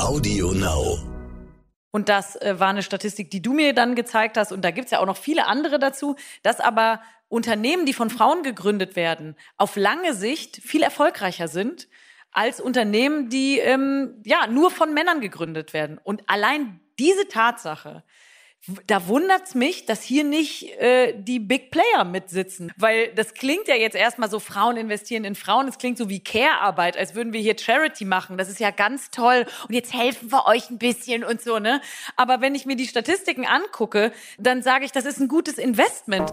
Audio Now. Und das äh, war eine Statistik, die du mir dann gezeigt hast. Und da gibt's ja auch noch viele andere dazu, dass aber Unternehmen, die von Frauen gegründet werden, auf lange Sicht viel erfolgreicher sind als Unternehmen, die ähm, ja nur von Männern gegründet werden. Und allein diese Tatsache, da wundert's mich, dass hier nicht äh, die Big Player mitsitzen, weil das klingt ja jetzt erstmal so Frauen investieren in Frauen, es klingt so wie Care-Arbeit, als würden wir hier Charity machen. Das ist ja ganz toll und jetzt helfen wir euch ein bisschen und so, ne? Aber wenn ich mir die Statistiken angucke, dann sage ich, das ist ein gutes Investment.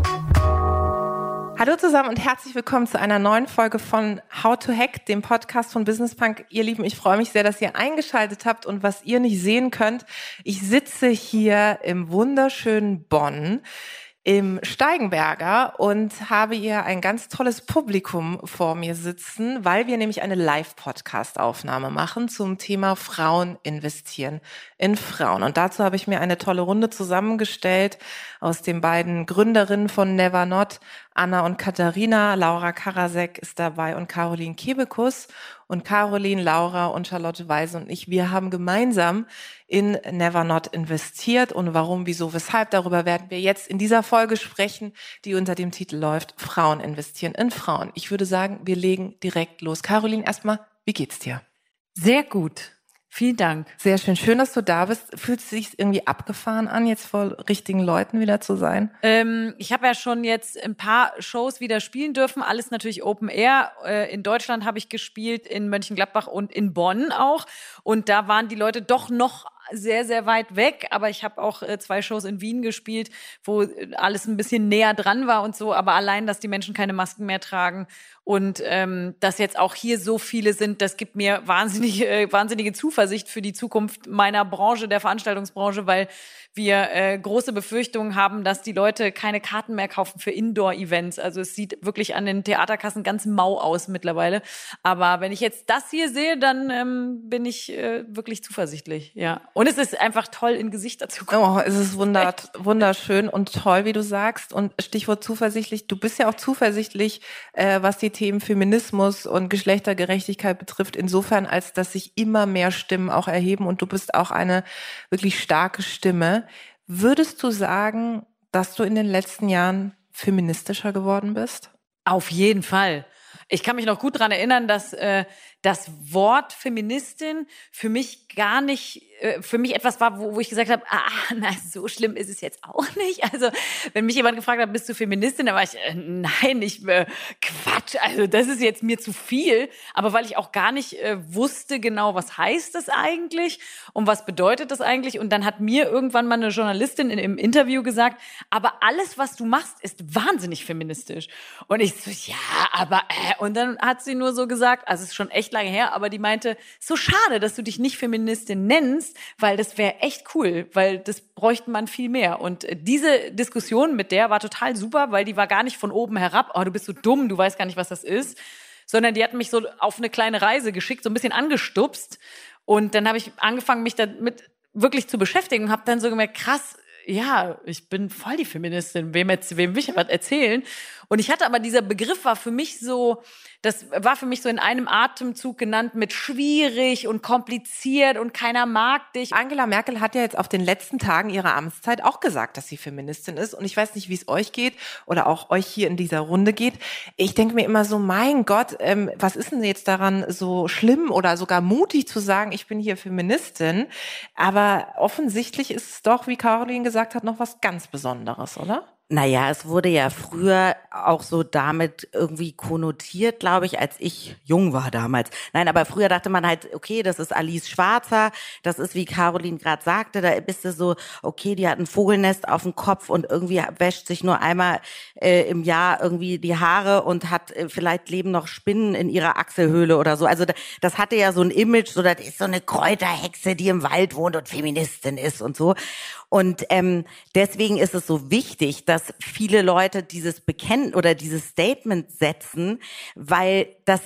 Hallo zusammen und herzlich willkommen zu einer neuen Folge von How to Hack, dem Podcast von Business Punk. Ihr Lieben, ich freue mich sehr, dass ihr eingeschaltet habt und was ihr nicht sehen könnt, ich sitze hier im wunderschönen Bonn im Steigenberger und habe hier ein ganz tolles Publikum vor mir sitzen, weil wir nämlich eine Live-Podcast-Aufnahme machen zum Thema Frauen investieren in Frauen. Und dazu habe ich mir eine tolle Runde zusammengestellt aus den beiden Gründerinnen von Never Not, Anna und Katharina. Laura Karasek ist dabei und Caroline Kebekus. Und Caroline, Laura und Charlotte Weise und ich, wir haben gemeinsam in Never Not investiert. Und warum, wieso, weshalb, darüber werden wir jetzt in dieser Folge sprechen, die unter dem Titel läuft, Frauen investieren in Frauen. Ich würde sagen, wir legen direkt los. Caroline, erstmal, wie geht's dir? Sehr gut. Vielen Dank. Sehr schön. Schön, dass du da bist. Fühlt es sich irgendwie abgefahren an, jetzt vor richtigen Leuten wieder zu sein? Ähm, ich habe ja schon jetzt ein paar Shows wieder spielen dürfen. Alles natürlich Open Air. Äh, in Deutschland habe ich gespielt, in Mönchengladbach und in Bonn auch. Und da waren die Leute doch noch sehr, sehr weit weg, aber ich habe auch äh, zwei Shows in Wien gespielt, wo äh, alles ein bisschen näher dran war und so. Aber allein, dass die Menschen keine Masken mehr tragen und ähm, dass jetzt auch hier so viele sind, das gibt mir wahnsinnig, äh, wahnsinnige Zuversicht für die Zukunft meiner Branche, der Veranstaltungsbranche, weil wir äh, große Befürchtungen haben, dass die Leute keine Karten mehr kaufen für Indoor-Events. Also es sieht wirklich an den Theaterkassen ganz mau aus mittlerweile. Aber wenn ich jetzt das hier sehe, dann ähm, bin ich äh, wirklich zuversichtlich. Ja. Es ist einfach toll, in Gesichter zu gucken. Oh, es ist wunder wunderschön und toll, wie du sagst. Und Stichwort zuversichtlich. Du bist ja auch zuversichtlich, äh, was die Themen Feminismus und Geschlechtergerechtigkeit betrifft. Insofern, als dass sich immer mehr Stimmen auch erheben und du bist auch eine wirklich starke Stimme. Würdest du sagen, dass du in den letzten Jahren feministischer geworden bist? Auf jeden Fall. Ich kann mich noch gut dran erinnern, dass äh, das Wort Feministin für mich gar nicht, äh, für mich etwas war, wo, wo ich gesagt habe, ah, na, so schlimm ist es jetzt auch nicht. Also, wenn mich jemand gefragt hat, bist du Feministin, dann war ich, äh, nein, ich, äh, Quatsch, also das ist jetzt mir zu viel. Aber weil ich auch gar nicht äh, wusste genau, was heißt das eigentlich und was bedeutet das eigentlich. Und dann hat mir irgendwann mal eine Journalistin in, im Interview gesagt, aber alles, was du machst, ist wahnsinnig feministisch. Und ich so, ja, aber, äh, und dann hat sie nur so gesagt, also es ist schon echt echt lange her, aber die meinte, so schade, dass du dich nicht Feministin nennst, weil das wäre echt cool, weil das bräuchte man viel mehr. Und äh, diese Diskussion mit der war total super, weil die war gar nicht von oben herab, oh, du bist so dumm, du weißt gar nicht, was das ist, sondern die hat mich so auf eine kleine Reise geschickt, so ein bisschen angestupst. Und dann habe ich angefangen, mich damit wirklich zu beschäftigen und habe dann so gemerkt, krass, ja, ich bin voll die Feministin, wem, wem will ich was erzählen? Und ich hatte aber, dieser Begriff war für mich so, das war für mich so in einem Atemzug genannt mit schwierig und kompliziert und keiner mag dich. Angela Merkel hat ja jetzt auf den letzten Tagen ihrer Amtszeit auch gesagt, dass sie Feministin ist. Und ich weiß nicht, wie es euch geht oder auch euch hier in dieser Runde geht. Ich denke mir immer so, mein Gott, ähm, was ist denn jetzt daran so schlimm oder sogar mutig zu sagen, ich bin hier Feministin? Aber offensichtlich ist es doch, wie Caroline gesagt hat, noch was ganz Besonderes, oder? Naja, es wurde ja früher auch so damit irgendwie konnotiert, glaube ich, als ich jung war damals. Nein, aber früher dachte man halt, okay, das ist Alice Schwarzer, das ist, wie Caroline gerade sagte, da bist du so, okay, die hat ein Vogelnest auf dem Kopf und irgendwie wäscht sich nur einmal äh, im Jahr irgendwie die Haare und hat äh, vielleicht leben noch Spinnen in ihrer Achselhöhle oder so. Also das hatte ja so ein Image, so das ist so eine Kräuterhexe, die im Wald wohnt und Feministin ist und so. Und ähm, deswegen ist es so wichtig, dass viele Leute dieses Bekennen oder dieses Statement setzen, weil das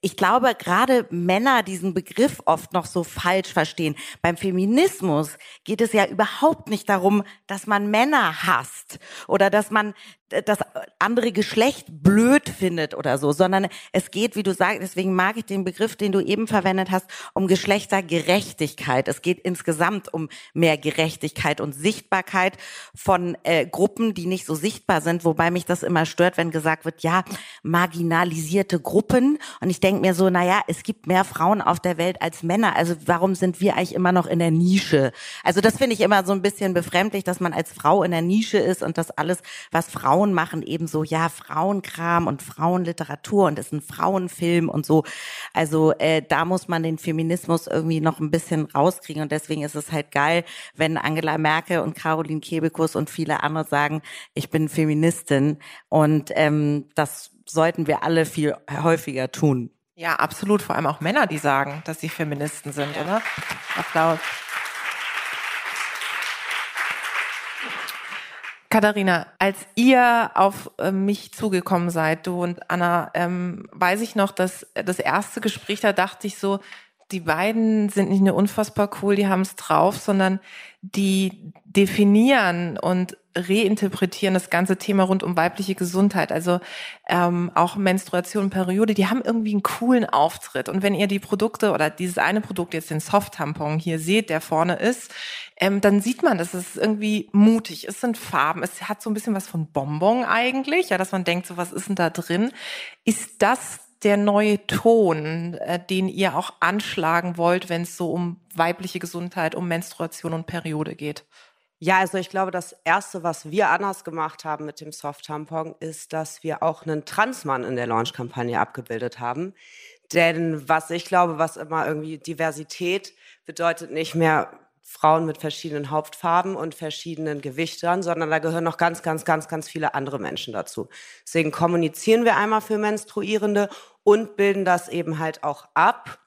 ich glaube, gerade Männer diesen Begriff oft noch so falsch verstehen. Beim Feminismus geht es ja überhaupt nicht darum, dass man Männer hasst oder dass man das andere Geschlecht blöd findet oder so, sondern es geht, wie du sagst, deswegen mag ich den Begriff, den du eben verwendet hast, um Geschlechtergerechtigkeit. Es geht insgesamt um mehr Gerechtigkeit und Sichtbarkeit von äh, Gruppen, die nicht so sichtbar sind, wobei mich das immer stört, wenn gesagt wird, ja, marginalisierte Gruppen. Und ich denke mir so, naja, es gibt mehr Frauen auf der Welt als Männer. Also warum sind wir eigentlich immer noch in der Nische? Also das finde ich immer so ein bisschen befremdlich, dass man als Frau in der Nische ist und das alles, was Frauen Frauen machen eben so, ja, Frauenkram und Frauenliteratur und ist ein Frauenfilm und so. Also äh, da muss man den Feminismus irgendwie noch ein bisschen rauskriegen und deswegen ist es halt geil, wenn Angela Merkel und Caroline Kebekus und viele andere sagen, ich bin Feministin und ähm, das sollten wir alle viel häufiger tun. Ja, absolut. Vor allem auch Männer, die sagen, dass sie Feministen sind, oder? Applaus. Katharina, als ihr auf äh, mich zugekommen seid, du und Anna, ähm, weiß ich noch, dass das erste Gespräch, da dachte ich so, die beiden sind nicht nur unfassbar cool, die haben es drauf, sondern die definieren und reinterpretieren das ganze Thema rund um weibliche Gesundheit. Also ähm, auch Menstruation, Periode, die haben irgendwie einen coolen Auftritt. Und wenn ihr die Produkte oder dieses eine Produkt, jetzt den Soft-Tampon hier seht, der vorne ist, ähm, dann sieht man, dass es irgendwie mutig ist, sind Farben. Es hat so ein bisschen was von Bonbon eigentlich, ja, dass man denkt, so was ist denn da drin? Ist das der neue Ton, äh, den ihr auch anschlagen wollt, wenn es so um weibliche Gesundheit, um Menstruation und Periode geht? Ja, also ich glaube, das Erste, was wir anders gemacht haben mit dem Soft-Tampon, ist, dass wir auch einen Transmann in der Launch-Kampagne abgebildet haben. Denn was ich glaube, was immer irgendwie Diversität bedeutet nicht mehr Frauen mit verschiedenen Hauptfarben und verschiedenen Gewichtern, sondern da gehören noch ganz, ganz, ganz, ganz viele andere Menschen dazu. Deswegen kommunizieren wir einmal für Menstruierende und bilden das eben halt auch ab.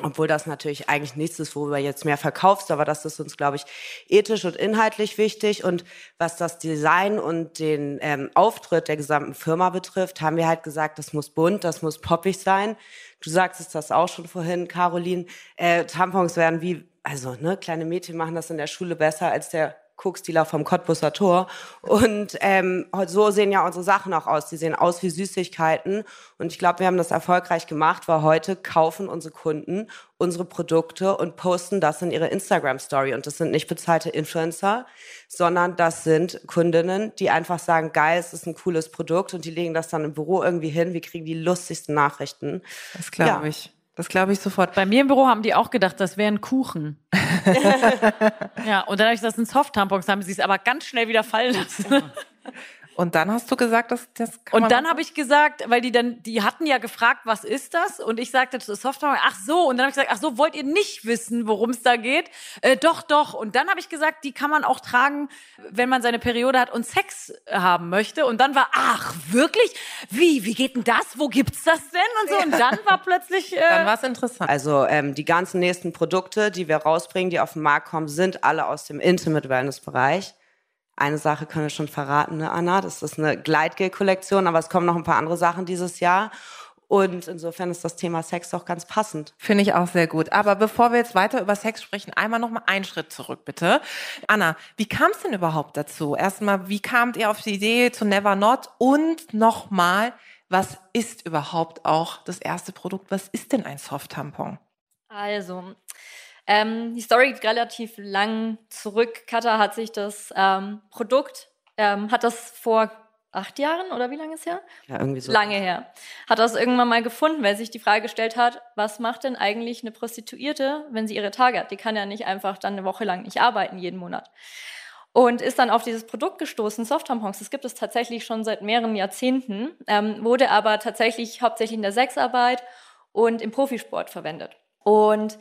Obwohl das natürlich eigentlich nichts ist, worüber jetzt mehr verkaufst, aber das ist uns, glaube ich, ethisch und inhaltlich wichtig. Und was das Design und den ähm, Auftritt der gesamten Firma betrifft, haben wir halt gesagt, das muss bunt, das muss poppig sein. Du sagst es das auch schon vorhin, Caroline. Äh, Tampons werden wie also ne, kleine Mädchen machen das in der Schule besser als der Koksdealer vom Cottbusser Tor. Und ähm, so sehen ja unsere Sachen auch aus. Die sehen aus wie Süßigkeiten. Und ich glaube, wir haben das erfolgreich gemacht, weil heute kaufen unsere Kunden unsere Produkte und posten das in ihre Instagram-Story. Und das sind nicht bezahlte Influencer, sondern das sind Kundinnen, die einfach sagen, geil, es ist ein cooles Produkt und die legen das dann im Büro irgendwie hin. Wir kriegen die lustigsten Nachrichten. Das glaube ja. ich. Das glaube ich sofort. Bei mir im Büro haben die auch gedacht, das wäre ein Kuchen. ja, und dann habe ich das in Soft-Tampons, haben sie es aber ganz schnell wieder fallen lassen. Und dann hast du gesagt, dass das kann Und dann habe ich gesagt, weil die dann, die hatten ja gefragt, was ist das? Und ich sagte zu Software, ach so. Und dann habe ich gesagt, ach so, wollt ihr nicht wissen, worum es da geht? Äh, doch, doch. Und dann habe ich gesagt, die kann man auch tragen, wenn man seine Periode hat und Sex haben möchte. Und dann war, ach wirklich? Wie? Wie geht denn das? Wo gibt's das denn? Und so. Und dann war plötzlich. Äh, dann war es interessant. Also ähm, die ganzen nächsten Produkte, die wir rausbringen, die auf den Markt kommen, sind alle aus dem Intimate Wellness Bereich. Eine Sache können wir schon verraten, ne, Anna? Das ist eine Gleitgel-Kollektion, aber es kommen noch ein paar andere Sachen dieses Jahr. Und insofern ist das Thema Sex doch ganz passend. Finde ich auch sehr gut. Aber bevor wir jetzt weiter über Sex sprechen, einmal noch mal einen Schritt zurück, bitte. Anna, wie kam es denn überhaupt dazu? Erstmal, wie kamt ihr auf die Idee zu Never Not? Und nochmal, was ist überhaupt auch das erste Produkt? Was ist denn ein Soft-Tampon? Also, ähm, die Story geht relativ lang zurück. Kata hat sich das ähm, Produkt, ähm, hat das vor acht Jahren oder wie lange ist her? Ja, irgendwie so. Lange her. Hat das irgendwann mal gefunden, weil sich die Frage gestellt hat, was macht denn eigentlich eine Prostituierte, wenn sie ihre Tage hat? Die kann ja nicht einfach dann eine Woche lang nicht arbeiten jeden Monat. und ist dann auf dieses Produkt gestoßen, Soft-Tampons. Das gibt es tatsächlich schon seit mehreren Jahrzehnten, ähm, wurde aber tatsächlich hauptsächlich in der Sexarbeit und im Profisport verwendet. Und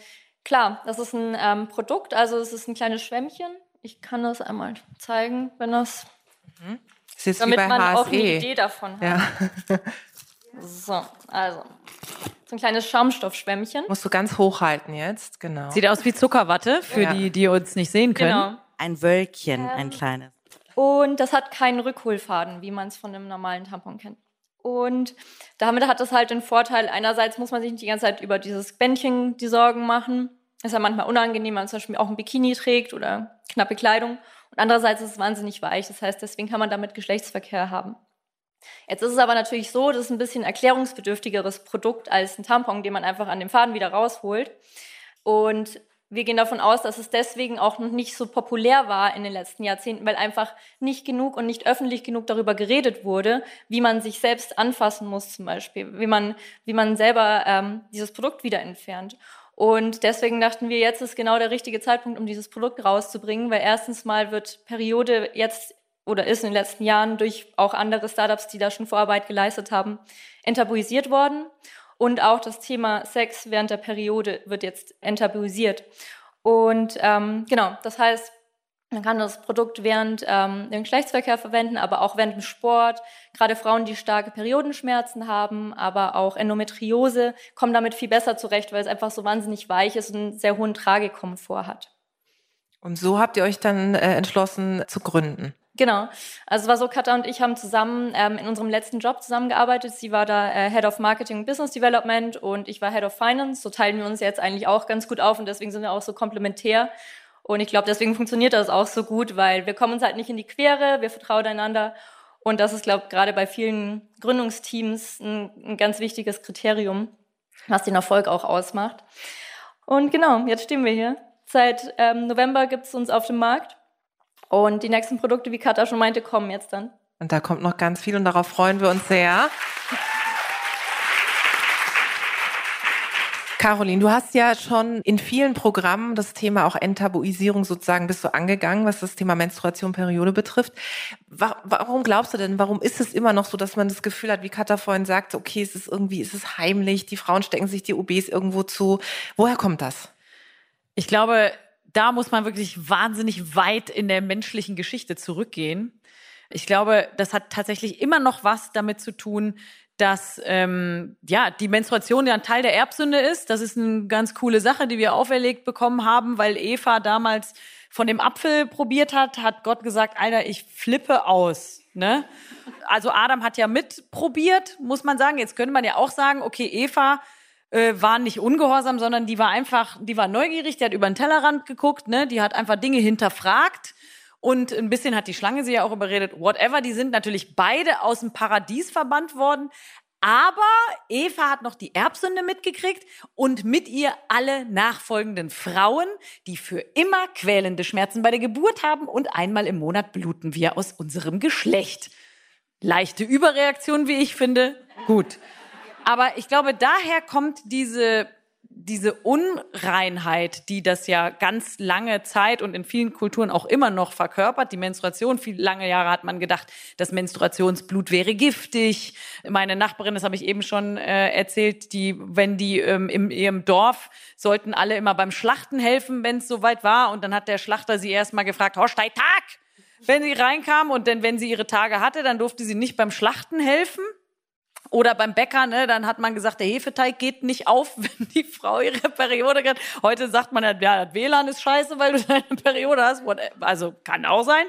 klar, das ist ein ähm, Produkt, also es ist ein kleines Schwämmchen. Ich kann das einmal zeigen, wenn das, mhm. das damit man HSE. auch eine Idee davon hat. Ja. So, also so ein kleines Schaumstoffschwämmchen. Musst du ganz hochhalten jetzt, genau. Sieht aus wie Zuckerwatte, für Ja. die, die uns nicht sehen können. Genau. Ein Wölkchen, Ähm, ein kleines. Und das hat keinen Rückholfaden, wie man es von einem normalen Tampon kennt. Und damit hat das halt den Vorteil, einerseits muss man sich nicht die ganze Zeit über dieses Bändchen die Sorgen machen. Ist ja manchmal unangenehm, wenn man zum Beispiel auch ein Bikini trägt oder knappe Kleidung. Und andererseits ist es wahnsinnig weich. Das heißt, deswegen kann man damit Geschlechtsverkehr haben. Jetzt ist es aber natürlich so, das ist ein bisschen erklärungsbedürftigeres Produkt als ein Tampon, den man einfach an dem Faden wieder rausholt. Und wir gehen davon aus, dass es deswegen auch noch nicht so populär war in den letzten Jahrzehnten, weil einfach nicht genug und nicht öffentlich genug darüber geredet wurde, wie man sich selbst anfassen muss zum Beispiel, wie man, wie man selber ähm, dieses Produkt wieder entfernt. Und deswegen dachten wir, jetzt ist genau der richtige Zeitpunkt, um dieses Produkt rauszubringen, weil erstens mal wird Periode jetzt oder ist in den letzten Jahren durch auch andere Startups, die da schon Vorarbeit geleistet haben, enttabuisiert worden. Und auch das Thema Sex während der Periode wird jetzt enttabuisiert. Und ähm, genau, das heißt, man kann das Produkt während ähm, dem Geschlechtsverkehr verwenden, aber auch während dem Sport. Gerade Frauen, die starke Periodenschmerzen haben, aber auch Endometriose, kommen damit viel besser zurecht, weil es einfach so wahnsinnig weich ist und einen sehr hohen Tragekomfort hat. Und so habt ihr euch dann äh, entschlossen zu gründen. Genau. Also es war so, Katha und ich haben zusammen ähm, in unserem letzten Job zusammengearbeitet. Sie war da äh, Head of Marketing und Business Development und ich war Head of Finance. So teilen wir uns jetzt eigentlich auch ganz gut auf und deswegen sind wir auch so komplementär. Und ich glaube, deswegen funktioniert das auch so gut, weil wir kommen uns halt nicht in die Quere, wir vertrauen einander. Und das ist, glaube ich, gerade bei vielen Gründungsteams ein, ein ganz wichtiges Kriterium, was den Erfolg auch ausmacht. Und genau, jetzt stehen wir hier. Seit ähm, November gibt es uns auf dem Markt. Und die nächsten Produkte, wie Katha schon meinte, kommen jetzt dann. Und da kommt noch ganz viel und darauf freuen wir uns sehr. Caroline, du hast ja schon in vielen Programmen das Thema auch Enttabuisierung sozusagen bist du angegangen, was das Thema Menstruation, Periode betrifft. Wa- Warum glaubst du denn, warum ist es immer noch so, dass man das Gefühl hat, wie Katha vorhin sagte, okay, es ist irgendwie, es ist heimlich, die Frauen stecken sich die OBs irgendwo zu. Woher kommt das? Ich glaube, da muss man wirklich wahnsinnig weit in der menschlichen Geschichte zurückgehen. Ich glaube, das hat tatsächlich immer noch was damit zu tun, dass ähm, ja die Menstruation ja ein Teil der Erbsünde ist. Das ist eine ganz coole Sache, die wir auferlegt bekommen haben, weil Eva damals von dem Apfel probiert hat, hat Gott gesagt, Alter, ich flippe aus. Ne? Also Adam hat ja mitprobiert, muss man sagen. Jetzt könnte man ja auch sagen, okay, Eva äh, war nicht ungehorsam, sondern die war einfach, die war neugierig, die hat über den Tellerrand geguckt, ne? die hat einfach Dinge hinterfragt und ein bisschen hat die Schlange sie ja auch überredet, whatever, die sind natürlich beide aus dem Paradies verbannt worden, aber Eva hat noch die Erbsünde mitgekriegt und mit ihr alle nachfolgenden Frauen, die für immer quälende Schmerzen bei der Geburt haben und einmal im Monat bluten wir aus unserem Geschlecht. Leichte Überreaktion, wie ich finde. Gut. Aber ich glaube, daher kommt diese, diese Unreinheit, die das ja ganz lange Zeit und in vielen Kulturen auch immer noch verkörpert. Die Menstruation, viel lange Jahre hat man gedacht, das Menstruationsblut wäre giftig. Meine Nachbarin, das habe ich eben schon äh, erzählt, die, wenn die ähm, in ihrem Dorf sollten alle immer beim Schlachten helfen, wenn es soweit war. Und dann hat der Schlachter sie erst mal gefragt, Horstei Tag! Wenn sie reinkam und dann, wenn sie ihre Tage hatte, dann durfte sie nicht beim Schlachten helfen. Oder beim Bäcker, ne, dann hat man gesagt, der Hefeteig geht nicht auf, wenn die Frau ihre Periode hat. Heute sagt man, ja, das WLAN ist scheiße, weil du deine Periode hast. Also kann auch sein.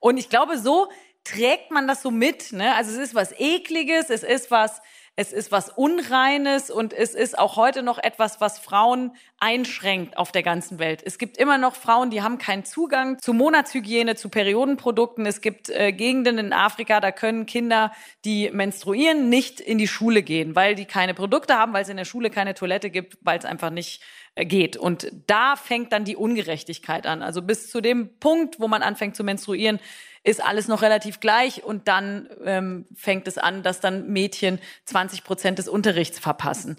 Und ich glaube, so trägt man das so mit. Ne? Also es ist was Ekliges, es ist was, es ist was Unreines und es ist auch heute noch etwas, was Frauen einschränkt auf der ganzen Welt. Es gibt immer noch Frauen, die haben keinen Zugang zu Monatshygiene, zu Periodenprodukten. Es gibt äh, Gegenden in Afrika, da können Kinder, die menstruieren, nicht in die Schule gehen, weil die keine Produkte haben, weil es in der Schule keine Toilette gibt, weil es einfach nicht geht. Und da fängt dann die Ungerechtigkeit an. Also bis zu dem Punkt, wo man anfängt zu menstruieren, ist alles noch relativ gleich und dann ähm, fängt es an, dass dann Mädchen 20 Prozent des Unterrichts verpassen.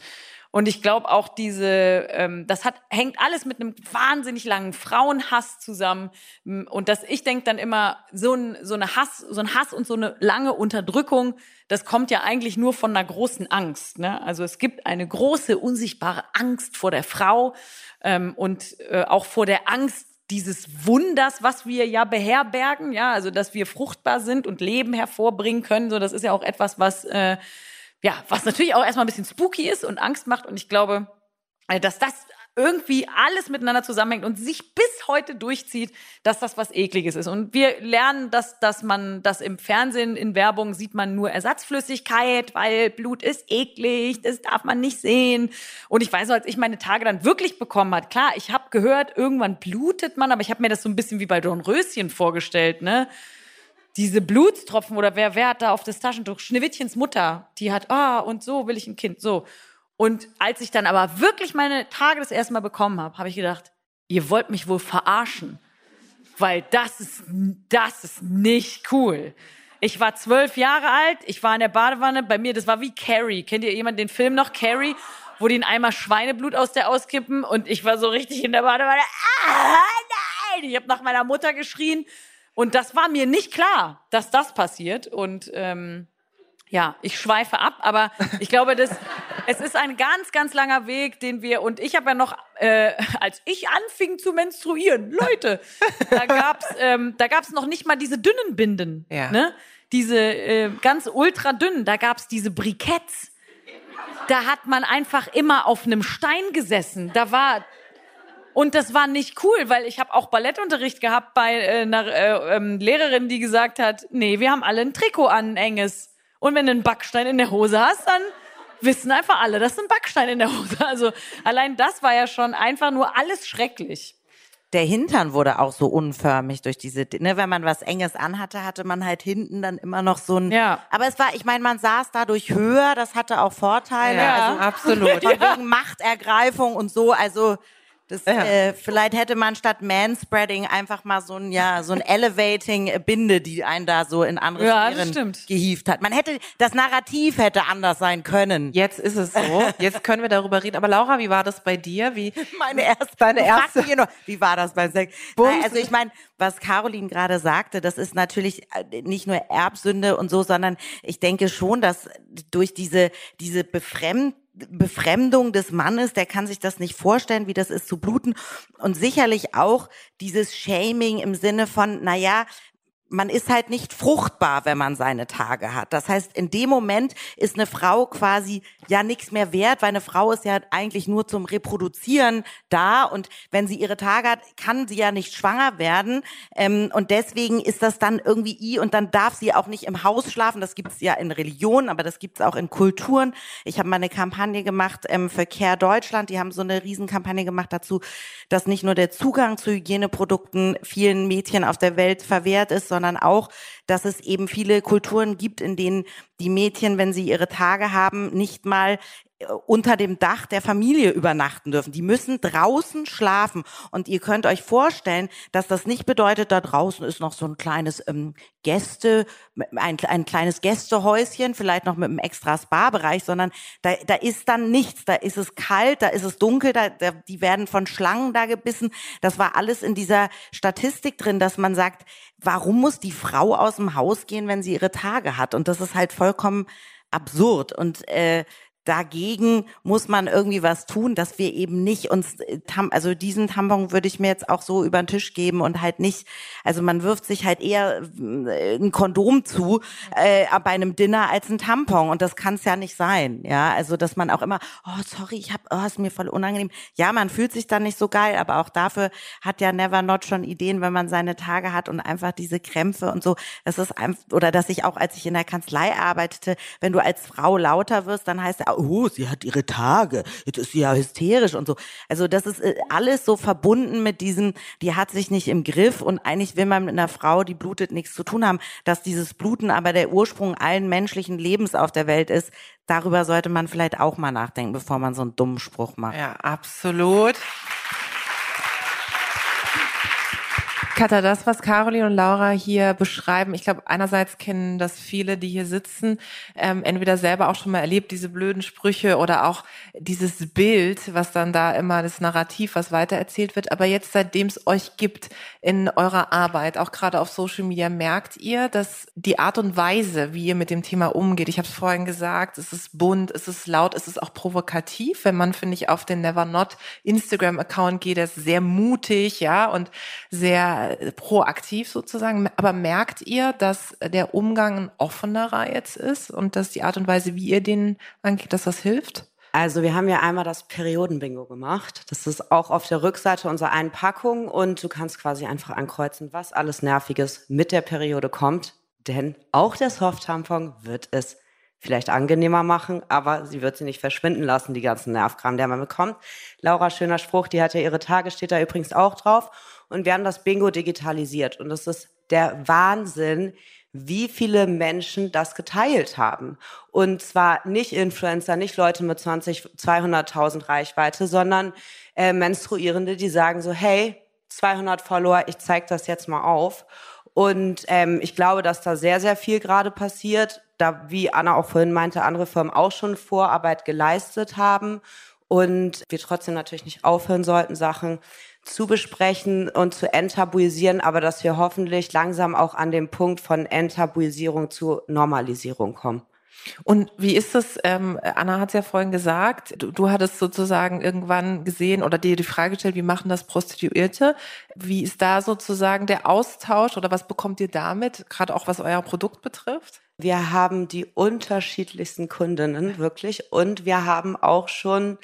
Und ich glaube auch diese, ähm, das hat, hängt alles mit einem wahnsinnig langen Frauenhass zusammen. Und dass ich denke dann immer, so ein, so eine Hass, so ein Hass und so eine lange Unterdrückung, das kommt ja eigentlich nur von einer großen Angst. Ne? Also es gibt eine große, unsichtbare Angst vor der Frau ähm, und äh, auch vor der Angst, dieses Wunders, was wir ja beherbergen, ja, also dass wir fruchtbar sind und Leben hervorbringen können, so das ist ja auch etwas, was äh, ja, was natürlich auch erstmal ein bisschen spooky ist und Angst macht. Und ich glaube, äh, dass das irgendwie alles miteinander zusammenhängt und sich bis heute durchzieht, dass das was ekliges ist. Und wir lernen, dass, dass man das im Fernsehen, in Werbung sieht man nur Ersatzflüssigkeit, weil Blut ist eklig, das darf man nicht sehen. Und ich weiß noch, als ich meine Tage dann wirklich bekommen hat, klar, ich habe gehört, irgendwann blutet man, aber ich habe mir das so ein bisschen wie bei Dornröschen vorgestellt, ne? Diese Blutstropfen oder wer, wer hat da auf das Taschentuch? Schneewittchens Mutter, die hat, ah, oh, und so will ich ein Kind, so. Und als ich dann aber wirklich meine Tage das erste Mal bekommen habe, habe ich gedacht, ihr wollt mich wohl verarschen. Weil das ist, das ist nicht cool. Ich war zwölf Jahre alt, ich war in der Badewanne, bei mir, das war wie Carrie. Kennt ihr jemand den Film noch, Carrie? Wo die einmal Schweineblut aus der auskippen und ich war so richtig in der Badewanne, ah, nein! Ich habe nach meiner Mutter geschrien und das war mir nicht klar, dass das passiert. Und ähm, ja, ich schweife ab, aber ich glaube, das, es ist ein ganz, ganz langer Weg, den wir, und ich habe ja noch, äh, als ich anfing zu menstruieren, Leute, da gab's, ähm, da gab's noch nicht mal diese dünnen Binden, ja. ne? diese äh, ganz ultra dünnen, da gab's diese Briketts. Da hat man einfach immer auf einem Stein gesessen. Da war und das war nicht cool, weil ich habe auch Ballettunterricht gehabt bei äh, einer äh, ähm, Lehrerin, die gesagt hat, nee, wir haben alle ein Trikot an, ein enges. Und wenn du einen Backstein in der Hose hast, dann wissen einfach alle, das ist ein Backstein in der Hose. Also allein das war ja schon einfach nur alles schrecklich. Der Hintern wurde auch so unförmig durch diese, ne, wenn man was Enges anhatte, hatte man halt hinten dann immer noch so ein. Ja. Aber es war, ich meine, man saß dadurch höher, das hatte auch Vorteile. Ja, also, absolut. Von wegen Machtergreifung und so. Also das, ja. äh, vielleicht hätte man statt Manspreading einfach mal so ein, ja, so ein Elevating Binde, die einen da so in andere ja, Sphären gehievt hat. Man hätte, das Narrativ hätte anders sein können. Jetzt ist es so. Jetzt können wir darüber reden. Aber Laura, wie war das bei dir? Wie? Meine erste, deine erste. Nur, wie war das beim Sex? Nein, also ich meine, was Caroline gerade sagte, das ist natürlich äh, nicht nur Erbsünde und so, sondern ich denke schon, dass durch diese, diese Befremdung Befremdung des Mannes, der kann sich das nicht vorstellen, wie das ist zu bluten. Und sicherlich auch dieses Shaming im Sinne von, na ja, man ist halt nicht fruchtbar, wenn man seine Tage hat. Das heißt, in dem Moment ist eine Frau quasi ja nichts mehr wert, weil eine Frau ist ja eigentlich nur zum Reproduzieren da und wenn sie ihre Tage hat, kann sie ja nicht schwanger werden ähm, und deswegen ist das dann irgendwie i und dann darf sie auch nicht im Haus schlafen. Das gibt's ja in Religionen, aber das gibt's auch in Kulturen. Ich habe mal eine Kampagne gemacht ähm, für Care Deutschland. Die haben so eine Riesenkampagne gemacht dazu, dass nicht nur der Zugang zu Hygieneprodukten vielen Mädchen auf der Welt verwehrt ist, sondern auch, dass es eben viele Kulturen gibt, in denen die Mädchen, wenn sie ihre Tage haben, nicht mal unter dem Dach der Familie übernachten dürfen. Die müssen draußen schlafen. Und ihr könnt euch vorstellen, dass das nicht bedeutet, da draußen ist noch so ein kleines ähm, Gäste, ein, ein kleines Gästehäuschen, vielleicht noch mit einem extra Spa-Bereich, sondern da, da ist dann nichts. Da ist es kalt, da ist es dunkel, da, da, die werden von Schlangen da gebissen. Das war alles in dieser Statistik drin, dass man sagt, warum muss die Frau aus dem Haus gehen, wenn sie ihre Tage hat? Und das ist halt vollkommen absurd. Und äh, dagegen muss man irgendwie was tun, dass wir eben nicht uns, äh, also diesen Tampon würde ich mir jetzt auch so über den Tisch geben und halt nicht, also man wirft sich halt eher äh, ein Kondom zu äh, bei einem Dinner als ein Tampon und das kann es ja nicht sein, ja, also dass man auch immer, oh sorry, ich habe, oh ist mir voll unangenehm, ja, man fühlt sich dann nicht so geil, aber auch dafür hat ja Never Not schon Ideen, wenn man seine Tage hat und einfach diese Krämpfe und so, das ist einfach, oder dass ich auch, als ich in der Kanzlei arbeitete, wenn du als Frau lauter wirst, dann heißt oh, sie hat ihre Tage, jetzt ist sie ja hysterisch und so. Also das ist äh, alles so verbunden mit diesem, die hat sich nicht im Griff und eigentlich will man mit einer Frau, die blutet, nichts zu tun haben. Dass dieses Bluten aber der Ursprung allen menschlichen Lebens auf der Welt ist, darüber sollte man vielleicht auch mal nachdenken, bevor man so einen dummen Spruch macht. Ja, absolut. Katha, das, was Caroline und Laura hier beschreiben, ich glaube, einerseits kennen das viele, die hier sitzen, ähm, entweder selber auch schon mal erlebt, diese blöden Sprüche oder auch dieses Bild, was dann da immer das Narrativ, was weitererzählt wird. Aber jetzt, seitdem es euch gibt in eurer Arbeit, auch gerade auf Social Media, merkt ihr, dass die Art und Weise, wie ihr mit dem Thema umgeht, ich habe es vorhin gesagt, es ist bunt, es ist laut, es ist auch provokativ. Wenn man, finde ich, auf den Never Not Instagram-Account geht, der ist sehr mutig, ja, und sehr äh, proaktiv sozusagen. Aber merkt ihr, dass der Umgang ein offenerer jetzt ist und dass die Art und Weise, wie ihr den angeht, dass das hilft? Also wir haben ja einmal das Periodenbingo gemacht. Das ist auch auf der Rückseite unserer Einpackung und du kannst quasi einfach ankreuzen, was alles Nerviges mit der Periode kommt. Denn auch der Soft-Tampon wird es vielleicht angenehmer machen, aber sie wird sie nicht verschwinden lassen, die ganzen Nervkram, der man bekommt. Laura, schöner Spruch, die hat ja ihre Tage, steht da übrigens auch drauf. Und wir haben das Bingo digitalisiert. Und das ist der Wahnsinn, wie viele Menschen das geteilt haben. Und zwar nicht Influencer, nicht Leute mit 20, 200.000 Reichweite, sondern äh, Menstruierende, die sagen so, hey, 200 Follower, ich zeige das jetzt mal auf. Und ähm, ich glaube, dass da sehr, sehr viel gerade passiert. Da, wie Anna auch vorhin meinte, andere Firmen auch schon Vorarbeit geleistet haben. Und wir trotzdem natürlich nicht aufhören sollten, Sachen zu besprechen und zu enttabuisieren, aber dass wir hoffentlich langsam auch an dem Punkt von Enttabuisierung zu Normalisierung kommen. Und wie ist es, ähm, Anna hat es ja vorhin gesagt, du, du hattest sozusagen irgendwann gesehen oder dir die Frage gestellt, wie machen das Prostituierte? Wie ist da sozusagen der Austausch oder was bekommt ihr damit, gerade auch was euer Produkt betrifft? Wir haben die unterschiedlichsten Kundinnen wirklich. Und wir haben auch schon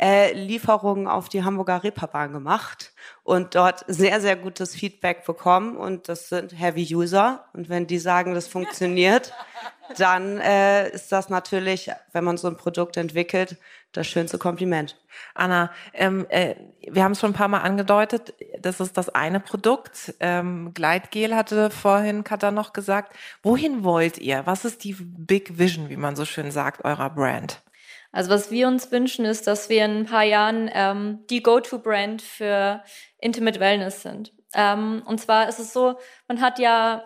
äh, Lieferungen auf die Hamburger Reeperbahn gemacht und dort sehr, sehr gutes Feedback bekommen. Und das sind Heavy User. Und wenn die sagen, das funktioniert, dann äh, ist das natürlich, wenn man so ein Produkt entwickelt, das schönste Kompliment. Anna, ähm, äh, wir haben es schon ein paar Mal angedeutet, das ist das eine Produkt. Ähm, Gleitgel hatte vorhin Katha noch gesagt. Wohin wollt ihr? Was ist die Big Vision, wie man so schön sagt, eurer Brand? Also was wir uns wünschen, ist, dass wir in ein paar Jahren ähm, die Go-to-Brand für Intimate Wellness sind. Ähm, und zwar ist es so, man hat ja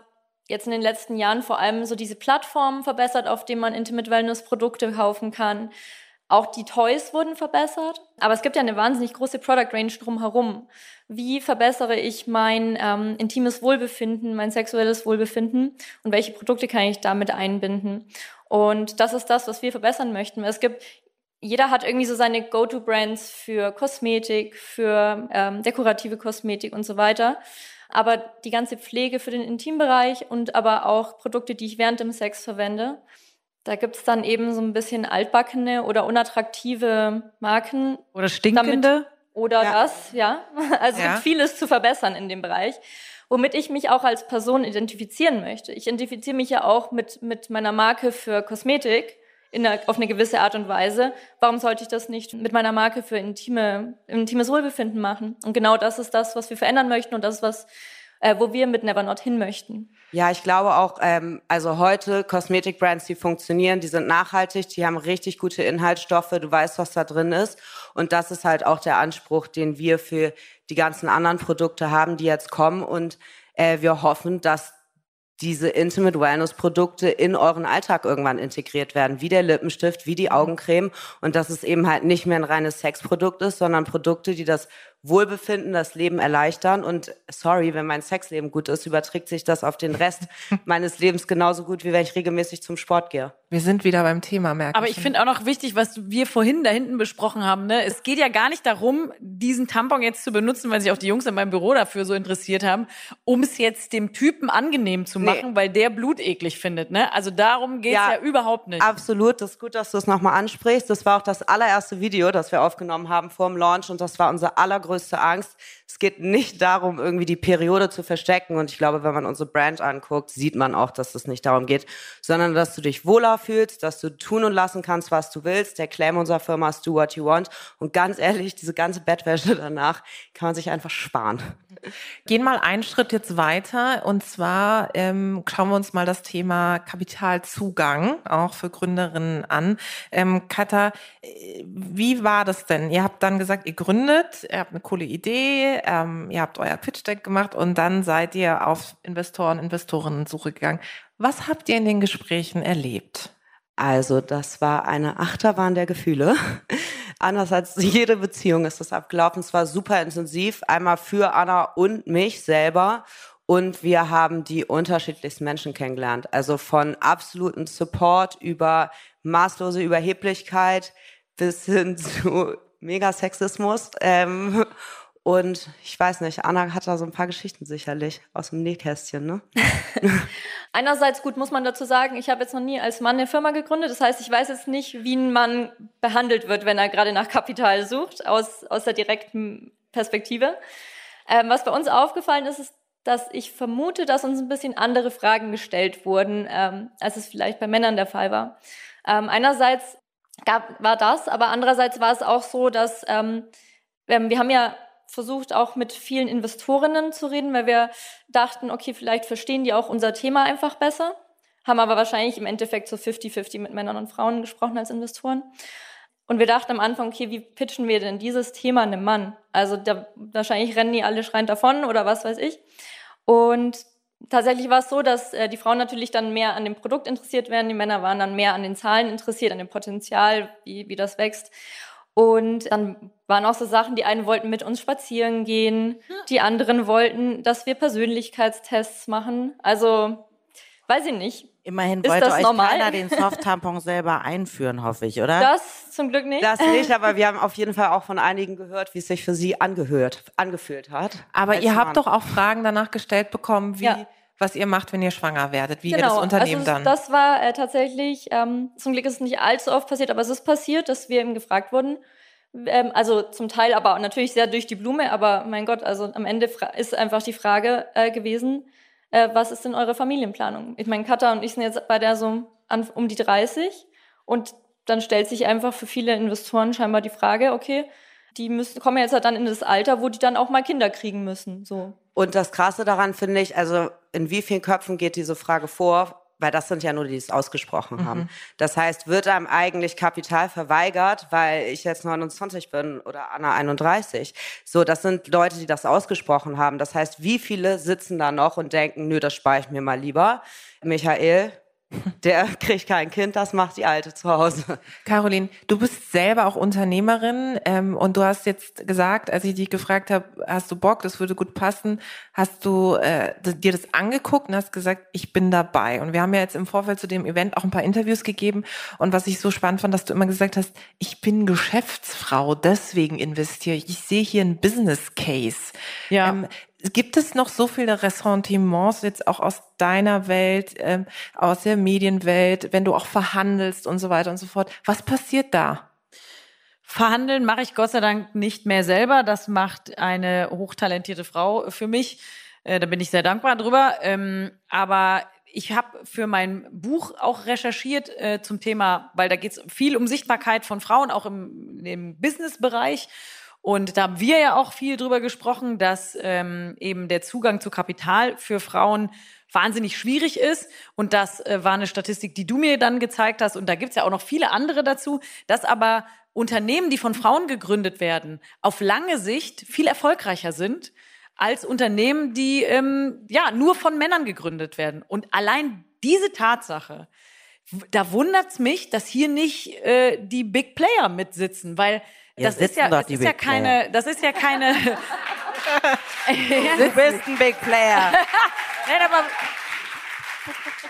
jetzt in den letzten Jahren vor allem so diese Plattformen verbessert, auf denen man Intimate Wellness Produkte kaufen kann. Auch die Toys wurden verbessert, aber es gibt ja eine wahnsinnig große Product Range drumherum. Wie verbessere ich mein ähm, intimes Wohlbefinden, mein sexuelles Wohlbefinden und welche Produkte kann ich damit einbinden? Und das ist das, was wir verbessern möchten. Es gibt jeder hat irgendwie so seine Go-to-Brands für Kosmetik, für ähm, dekorative Kosmetik und so weiter. Aber die ganze Pflege für den Intimbereich und aber auch Produkte, die ich während dem Sex verwende, da gibt's dann eben so ein bisschen altbackene oder unattraktive Marken. Oder stinkende. Damit, oder ja. das, ja. Also ja. gibt vieles zu verbessern in dem Bereich. Womit ich mich auch als Person identifizieren möchte. Ich identifiziere mich ja auch mit, mit meiner Marke für Kosmetik in einer, auf eine gewisse Art und Weise. Warum sollte ich das nicht mit meiner Marke für intime, intimes Wohlbefinden machen? Und genau das ist das, was wir verändern möchten und das ist was, äh, wo wir mit Never Not hin möchten. Ja, ich glaube auch, ähm, also heute Kosmetikbrands, die funktionieren, die sind nachhaltig, die haben richtig gute Inhaltsstoffe, du weißt, was da drin ist. Und das ist halt auch der Anspruch, den wir für die ganzen anderen Produkte haben, die jetzt kommen. Und äh, wir hoffen, dass diese Intimate Wellness Produkte in euren Alltag irgendwann integriert werden, wie der Lippenstift, wie die Augencreme und dass es eben halt nicht mehr ein reines Sexprodukt ist, sondern Produkte, die das Wohlbefinden, das Leben erleichtern. Und sorry, wenn mein Sexleben gut ist, überträgt sich das auf den Rest meines Lebens genauso gut, wie wenn ich regelmäßig zum Sport gehe. Wir sind wieder beim Thema, merke Aber ich finde auch noch wichtig, was wir vorhin da hinten besprochen haben. Ne? Es geht ja gar nicht darum, diesen Tampon jetzt zu benutzen, weil sich auch die Jungs in meinem Büro dafür so interessiert haben, um es jetzt dem Typen angenehm zu machen, nee. weil der Blut eklig findet. Ne? Also darum geht's ja, ja überhaupt nicht. Absolut, das ist gut, dass du es nochmal ansprichst. Das war auch das allererste Video, das wir aufgenommen haben vor dem Launch und das war unser allergrößtes größte Angst. Es geht nicht darum, irgendwie die Periode zu verstecken. Und ich glaube, wenn man unsere Brand anguckt, sieht man auch, dass es nicht darum geht, sondern dass du dich wohler fühlst, dass du tun und lassen kannst, was du willst. Der Claim unserer Firma ist Do What You Want. Und ganz ehrlich, diese ganze Bettwäsche danach kann man sich einfach sparen. Gehen mal einen Schritt jetzt weiter und zwar ähm, schauen wir uns mal das Thema Kapitalzugang auch für Gründerinnen an. Ähm, Katha, äh, wie war das denn? Ihr habt dann gesagt, ihr gründet, ihr habt eine coole Idee, ähm, ihr habt euer Pitch Deck gemacht und dann seid ihr auf Investoren, Investorinnen-Suche gegangen. Was habt ihr in den Gesprächen erlebt? Also, das war eine Achterbahn der Gefühle. Anders als jede Beziehung ist das abgelaufen. Es war super intensiv. Einmal für Anna und mich selber. Und wir haben die unterschiedlichsten Menschen kennengelernt. Also von absoluten Support über maßlose Überheblichkeit bis hin zu Megasexismus. Ähm, und ich weiß nicht, Anna hat da so ein paar Geschichten sicherlich aus dem Nähkästchen, ne? Einerseits gut muss man dazu sagen, ich habe jetzt noch nie als Mann eine Firma gegründet. Das heißt, ich weiß jetzt nicht, wie ein Mann behandelt wird, wenn er gerade nach Kapital sucht, aus, aus der direkten Perspektive. Ähm, was bei uns aufgefallen ist, ist, dass ich vermute, dass uns ein bisschen andere Fragen gestellt wurden, ähm, als es vielleicht bei Männern der Fall war. Ähm, einerseits gab, war das, aber andererseits war es auch so, dass ähm, wir haben ja versucht, auch mit vielen Investorinnen zu reden, weil wir dachten, okay, vielleicht verstehen die auch unser Thema einfach besser, haben aber wahrscheinlich im Endeffekt so 50-50 mit Männern und Frauen gesprochen als Investoren. Und wir dachten am Anfang, okay, wie pitchen wir denn dieses Thema einem Mann? Also da, wahrscheinlich rennen die alle schreiend davon oder was weiß ich. Und tatsächlich war es so, dass äh, die Frauen natürlich dann mehr an dem Produkt interessiert werden, die Männer waren dann mehr an den Zahlen interessiert, an dem Potenzial, wie, wie das wächst. Und dann waren auch so Sachen, die einen wollten mit uns spazieren gehen, die anderen wollten, dass wir Persönlichkeitstests machen. Also, weiß ich nicht. Immerhin wollte euch normal? keiner den Soft-Tampon selber einführen, hoffe ich, oder? Das zum Glück nicht. Das nicht, aber wir haben auf jeden Fall auch von einigen gehört, wie es sich für sie angehört, angefühlt hat. Aber ihr habt doch auch Fragen danach gestellt bekommen, wie... Ja was ihr macht, wenn ihr schwanger werdet, wie genau. ihr das Unternehmen also dann. Das war äh, tatsächlich, ähm, zum Glück ist es nicht allzu oft passiert, aber es ist passiert, dass wir eben gefragt wurden, ähm, also zum Teil aber natürlich sehr durch die Blume, aber mein Gott, also am Ende ist einfach die Frage äh, gewesen, äh, was ist denn eure Familienplanung? Ich meine, Katha und ich sind jetzt bei der so an, um die 30 und dann stellt sich einfach für viele Investoren scheinbar die Frage, okay, die müssen, kommen jetzt halt dann in das Alter, wo die dann auch mal Kinder kriegen müssen. So. Und das Krasse daran finde ich, also in wie vielen Köpfen geht diese Frage vor? Weil das sind ja nur die, die es ausgesprochen mhm. haben. Das heißt, wird einem eigentlich Kapital verweigert, weil ich jetzt 29 bin oder Anna 31. So, das sind Leute, die das ausgesprochen haben. Das heißt, wie viele sitzen da noch und denken, nö, das spare ich mir mal lieber. Michael, der kriegt kein Kind, das macht die Alte zu Hause. Caroline, du bist selber auch Unternehmerin ähm, und du hast jetzt gesagt, als ich dich gefragt habe, hast du Bock, das würde gut passen, hast du äh, dir das angeguckt und hast gesagt, ich bin dabei. Und wir haben ja jetzt im Vorfeld zu dem Event auch ein paar Interviews gegeben und was ich so spannend fand, dass du immer gesagt hast, ich bin Geschäftsfrau, deswegen investiere ich. Ich sehe hier einen Business Case. Ja. Ähm, Gibt es noch so viele Ressentiments jetzt auch aus deiner Welt, ähm, aus der Medienwelt, wenn du auch verhandelst und so weiter und so fort? Was passiert da? Verhandeln mache ich Gott sei Dank nicht mehr selber. Das macht eine hochtalentierte Frau für mich. Äh, da bin ich sehr dankbar drüber. Ähm, aber ich habe für mein Buch auch recherchiert äh, zum Thema, weil da geht es viel um Sichtbarkeit von Frauen, auch im, im Business-Bereich. Und da haben wir ja auch viel drüber gesprochen, dass ähm, eben der Zugang zu Kapital für Frauen wahnsinnig schwierig ist. Und das äh, war eine Statistik, die du mir dann gezeigt hast. Und da gibt's ja auch noch viele andere dazu, dass aber Unternehmen, die von Frauen gegründet werden, auf lange Sicht viel erfolgreicher sind als Unternehmen, die ähm, ja nur von Männern gegründet werden. Und allein diese Tatsache, da wundert's mich, dass hier nicht äh, die Big Player mitsitzen, weil das ist ja, das ist ja keine, das ist ja keine. du bist ein Big Player. Nein, aber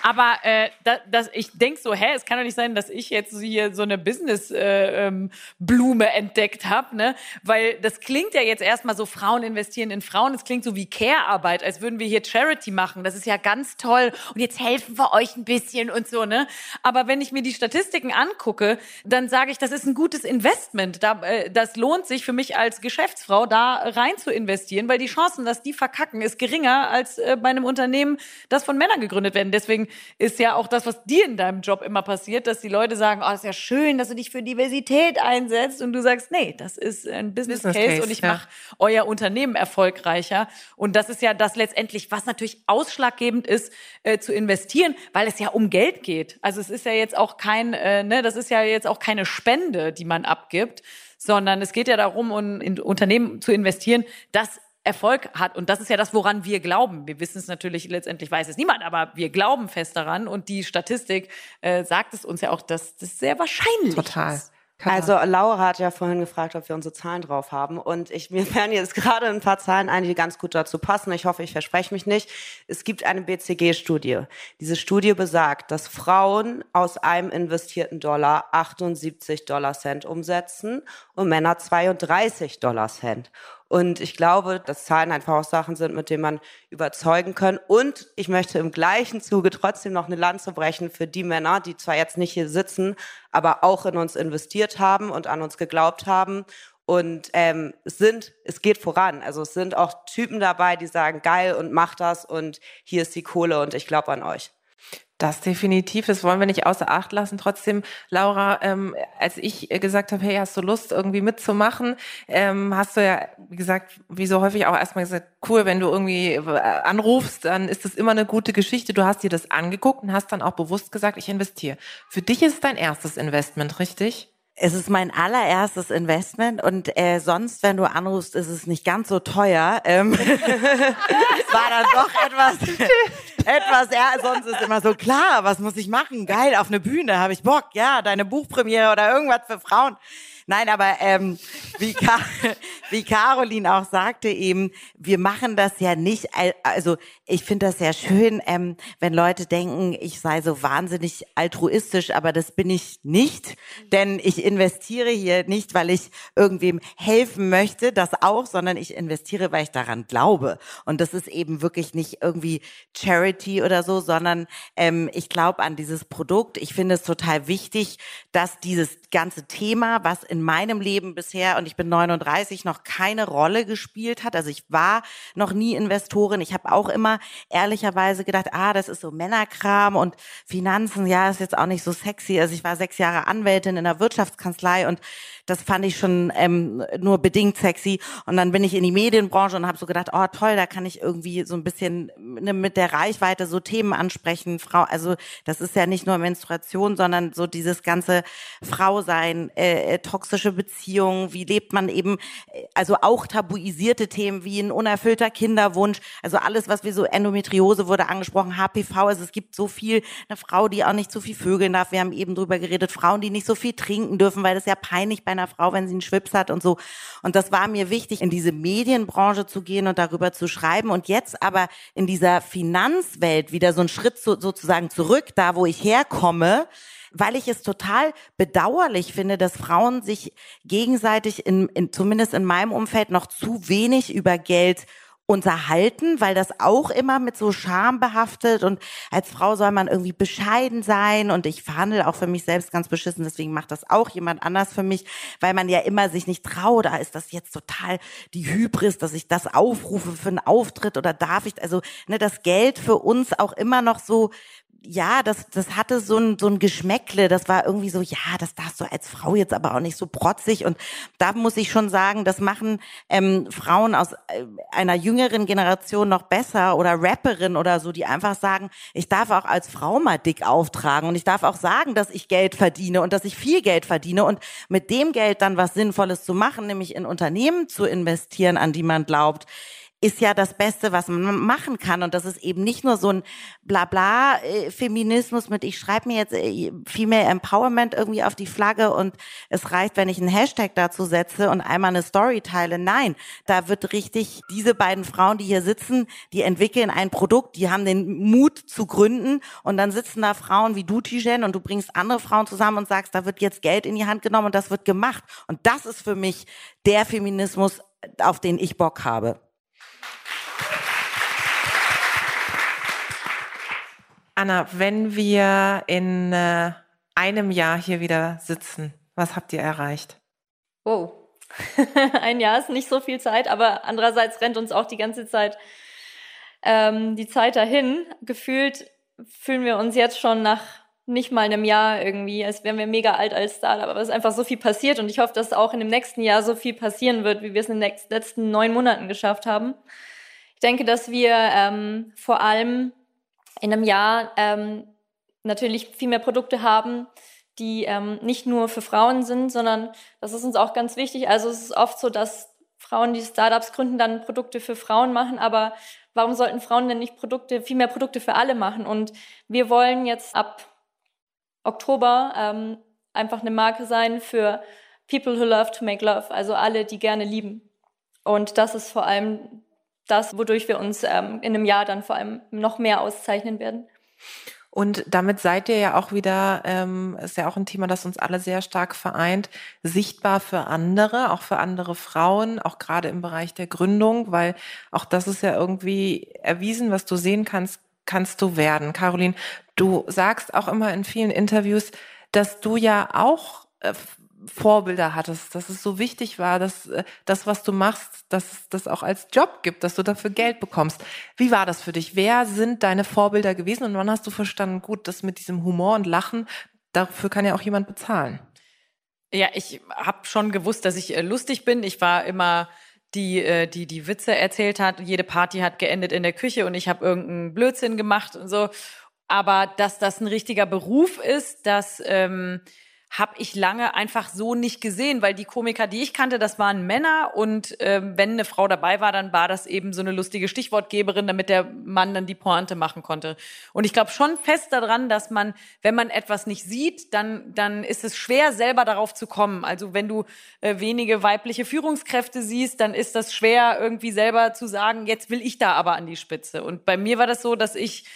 aber äh, da, das, ich denk so, hä, es kann doch nicht sein, dass ich jetzt hier so eine Business-Blume äh, ähm, entdeckt habe, ne? Weil das klingt ja jetzt erstmal so, Frauen investieren in Frauen, es klingt so wie Care-Arbeit, als würden wir hier Charity machen. Das ist ja ganz toll und jetzt helfen wir euch ein bisschen und so, ne? Aber wenn ich mir die Statistiken angucke, dann sage ich, das ist ein gutes Investment. Da, äh, das lohnt sich für mich als Geschäftsfrau, da rein zu investieren, weil die Chancen, dass die verkacken, ist geringer als äh, bei einem Unternehmen, das von Männern gegründet werden. Deswegen ist ja auch das, was dir in deinem Job immer passiert, dass die Leute sagen, oh, ist ja schön, dass du dich für Diversität einsetzt und du sagst, nee, das ist ein Business, Business Case, Case, und ich ja. mache euer Unternehmen erfolgreicher. Und das ist ja das letztendlich, was natürlich ausschlaggebend ist, äh, zu investieren, weil es ja um Geld geht. Also es ist ja jetzt auch kein, äh, ne, das ist ja jetzt auch keine Spende, die man abgibt, sondern es geht ja darum, um in Unternehmen zu investieren, das Erfolg hat. Und das ist ja das, woran wir glauben. Wir wissen es natürlich, letztendlich weiß es niemand, aber wir glauben fest daran. Und die Statistik äh, sagt es uns ja auch, dass das sehr wahrscheinlich Total. ist. Also Laura hat ja vorhin gefragt, ob wir unsere Zahlen drauf haben. Und ich, mir werden jetzt gerade ein paar Zahlen ein, die ganz gut dazu passen. Ich hoffe, ich verspreche mich nicht. Es gibt eine BCG-Studie. Diese Studie besagt, dass Frauen aus einem investierten Dollar 78 Dollar Cent umsetzen und Männer 32 Dollar Cent. Und ich glaube, dass Zahlen einfach auch Sachen sind, mit denen man überzeugen kann. Und ich möchte im gleichen Zuge trotzdem noch eine Lanze brechen für die Männer, die zwar jetzt nicht hier sitzen, aber auch in uns investiert haben und an uns geglaubt haben. Und ähm, es sind, es geht voran. Also es sind auch Typen dabei, die sagen, geil und mach das und hier ist die Kohle und ich glaube an euch. Das definitiv, das wollen wir nicht außer Acht lassen. Trotzdem, Laura, ähm, als ich gesagt habe, hey, hast du Lust, irgendwie mitzumachen, ähm, hast du ja, wie gesagt, wie so häufig auch erstmal gesagt, cool, wenn du irgendwie äh, anrufst, dann ist das immer eine gute Geschichte. Du hast dir das angeguckt und hast dann auch bewusst gesagt, ich investiere. Für dich ist es dein erstes Investment, richtig? Es ist mein allererstes Investment und äh, sonst, wenn du anrufst, ist es nicht ganz so teuer. Ähm, es war dann doch etwas, etwas, ja, sonst ist immer so klar, was muss ich machen? Geil, auf eine Bühne, habe ich Bock, ja, deine Buchpremiere oder irgendwas für Frauen. Nein, aber ähm, wie, Ka wie Caroline auch sagte eben, wir machen das ja nicht, also ich finde das sehr schön, ähm, wenn Leute denken, ich sei so wahnsinnig altruistisch, aber das bin ich nicht, denn ich investiere hier nicht, weil ich irgendwem helfen möchte, das auch, sondern ich investiere, weil ich daran glaube. Und das ist eben wirklich nicht irgendwie Charity oder so, sondern ähm, ich glaube an dieses Produkt. Ich finde es total wichtig, dass dieses ganze Thema, was in meinem Leben bisher, und ich bin 39, noch keine Rolle gespielt hat. Also ich war noch nie Investorin. Ich habe auch immer ehrlicherweise gedacht, ah, das ist so Männerkram und Finanzen, ja, ist jetzt auch nicht so sexy. Also ich war sechs Jahre Anwältin in der Wirtschaftskanzlei und das fand ich schon ähm, nur bedingt sexy. Und dann bin ich in die Medienbranche und habe so gedacht, oh toll, da kann ich irgendwie so ein bisschen ne, mit der Reichweite so Themen ansprechen. Frau, also das ist ja nicht nur Menstruation, sondern so dieses ganze Frausein, äh, äh toxische Beziehungen, wie lebt man eben, äh, also auch tabuisierte Themen wie ein unerfüllter Kinderwunsch, also alles, was wir so Endometriose wurde angesprochen, HPV, also es gibt so viel, eine Frau, die auch nicht zu viel vögeln darf. Wir haben eben drüber geredet, Frauen, die nicht so viel trinken dürfen, weil das ja peinlich bei einer Frau, wenn sie einen Schwips hat und so. Und das war mir wichtig, in diese Medienbranche zu gehen und darüber zu schreiben. Und jetzt aber in dieser Finanzwelt wieder so einen Schritt zu, sozusagen zurück, da wo ich herkomme, weil ich es total bedauerlich finde, dass Frauen sich gegenseitig in, in zumindest in meinem Umfeld noch zu wenig über Geld unterhalten, weil das auch immer mit so Scham behaftet und als Frau soll man irgendwie bescheiden sein und ich verhandle auch für mich selbst ganz beschissen, deswegen macht das auch jemand anders für mich, weil man ja immer sich nicht traut, da ist das jetzt total die Hybris, dass ich das aufrufe für einen Auftritt oder darf ich, also ne, das Geld für uns auch immer noch so ja, das, das hatte so ein, so ein Geschmäckle. Das war irgendwie so, ja, das darfst du als Frau jetzt aber auch nicht so protzig. Und da muss ich schon sagen, das machen ähm, Frauen aus äh, einer jüngeren Generation noch besser oder Rapperin oder so, die einfach sagen, ich darf auch als Frau mal dick auftragen und ich darf auch sagen, dass ich Geld verdiene und dass ich viel Geld verdiene und mit dem Geld dann was Sinnvolles zu machen, nämlich in Unternehmen zu investieren, an die man glaubt ist ja das Beste, was man machen kann. Und das ist eben nicht nur so ein Blabla-Feminismus mit, ich schreibe mir jetzt äh, Female Empowerment irgendwie auf die Flagge und es reicht, wenn ich einen Hashtag dazu setze und einmal eine Story teile. Nein, da wird richtig, diese beiden Frauen, die hier sitzen, die entwickeln ein Produkt, die haben den Mut zu gründen und dann sitzen da Frauen wie du, Tijen, und du bringst andere Frauen zusammen und sagst, da wird jetzt Geld in die Hand genommen und das wird gemacht. Und das ist für mich der Feminismus, auf den ich Bock habe. Anna, wenn wir in äh, einem Jahr hier wieder sitzen, was habt ihr erreicht? Wow. Ein Jahr ist nicht so viel Zeit, aber andererseits rennt uns auch die ganze Zeit ähm, die Zeit dahin. Gefühlt fühlen wir uns jetzt schon nach nicht mal einem Jahr irgendwie, als wären wir mega alt als Startup. Aber es ist einfach so viel passiert und ich hoffe, dass auch in dem nächsten Jahr so viel passieren wird, wie wir es in den letzten neun Monaten geschafft haben. Ich denke, dass wir ähm, vor allem in einem Jahr ähm, natürlich viel mehr Produkte haben, die ähm, nicht nur für Frauen sind, sondern das ist uns auch ganz wichtig. Also es ist oft so, dass Frauen, die Startups gründen, dann Produkte für Frauen machen, aber warum sollten Frauen denn nicht Produkte, viel mehr Produkte für alle machen? Und wir wollen jetzt ab Oktober ähm, einfach eine Marke sein für People who love to make love, also alle, die gerne lieben. Und das ist vor allem das, wodurch wir uns ähm, in einem Jahr dann vor allem noch mehr auszeichnen werden. Und damit seid ihr ja auch wieder, ähm, ist ja auch ein Thema, das uns alle sehr stark vereint, sichtbar für andere, auch für andere Frauen, auch gerade im Bereich der Gründung, weil auch das ist ja irgendwie erwiesen, was du sehen kannst, kannst du werden. Caroline, du sagst auch immer in vielen Interviews, dass du ja auch äh, Vorbilder hattest, dass es so wichtig war, dass äh, das, was du machst, dass es das auch als Job gibt, dass du dafür Geld bekommst. Wie war das für dich? Wer sind deine Vorbilder gewesen und wann hast du verstanden, gut, das mit diesem Humor und Lachen, dafür kann ja auch jemand bezahlen? Ja, ich habe schon gewusst, dass ich äh, lustig bin. Ich war immer die, äh, die die Witze erzählt hat. Jede Party hat geendet in der Küche und ich habe irgendeinen Blödsinn gemacht und so. Aber dass das ein richtiger Beruf ist, dass ähm, habe ich lange einfach so nicht gesehen, weil die Komiker, die ich kannte, das waren Männer und ähm, wenn eine Frau dabei war, dann war das eben so eine lustige Stichwortgeberin, damit der Mann dann die Pointe machen konnte. Und ich glaube schon fest daran, dass man, wenn man etwas nicht sieht, dann dann ist es schwer selber darauf zu kommen. Also wenn du äh, wenige weibliche Führungskräfte siehst, dann ist das schwer irgendwie selber zu sagen, jetzt will ich da aber an die Spitze. Und bei mir war das so, dass ich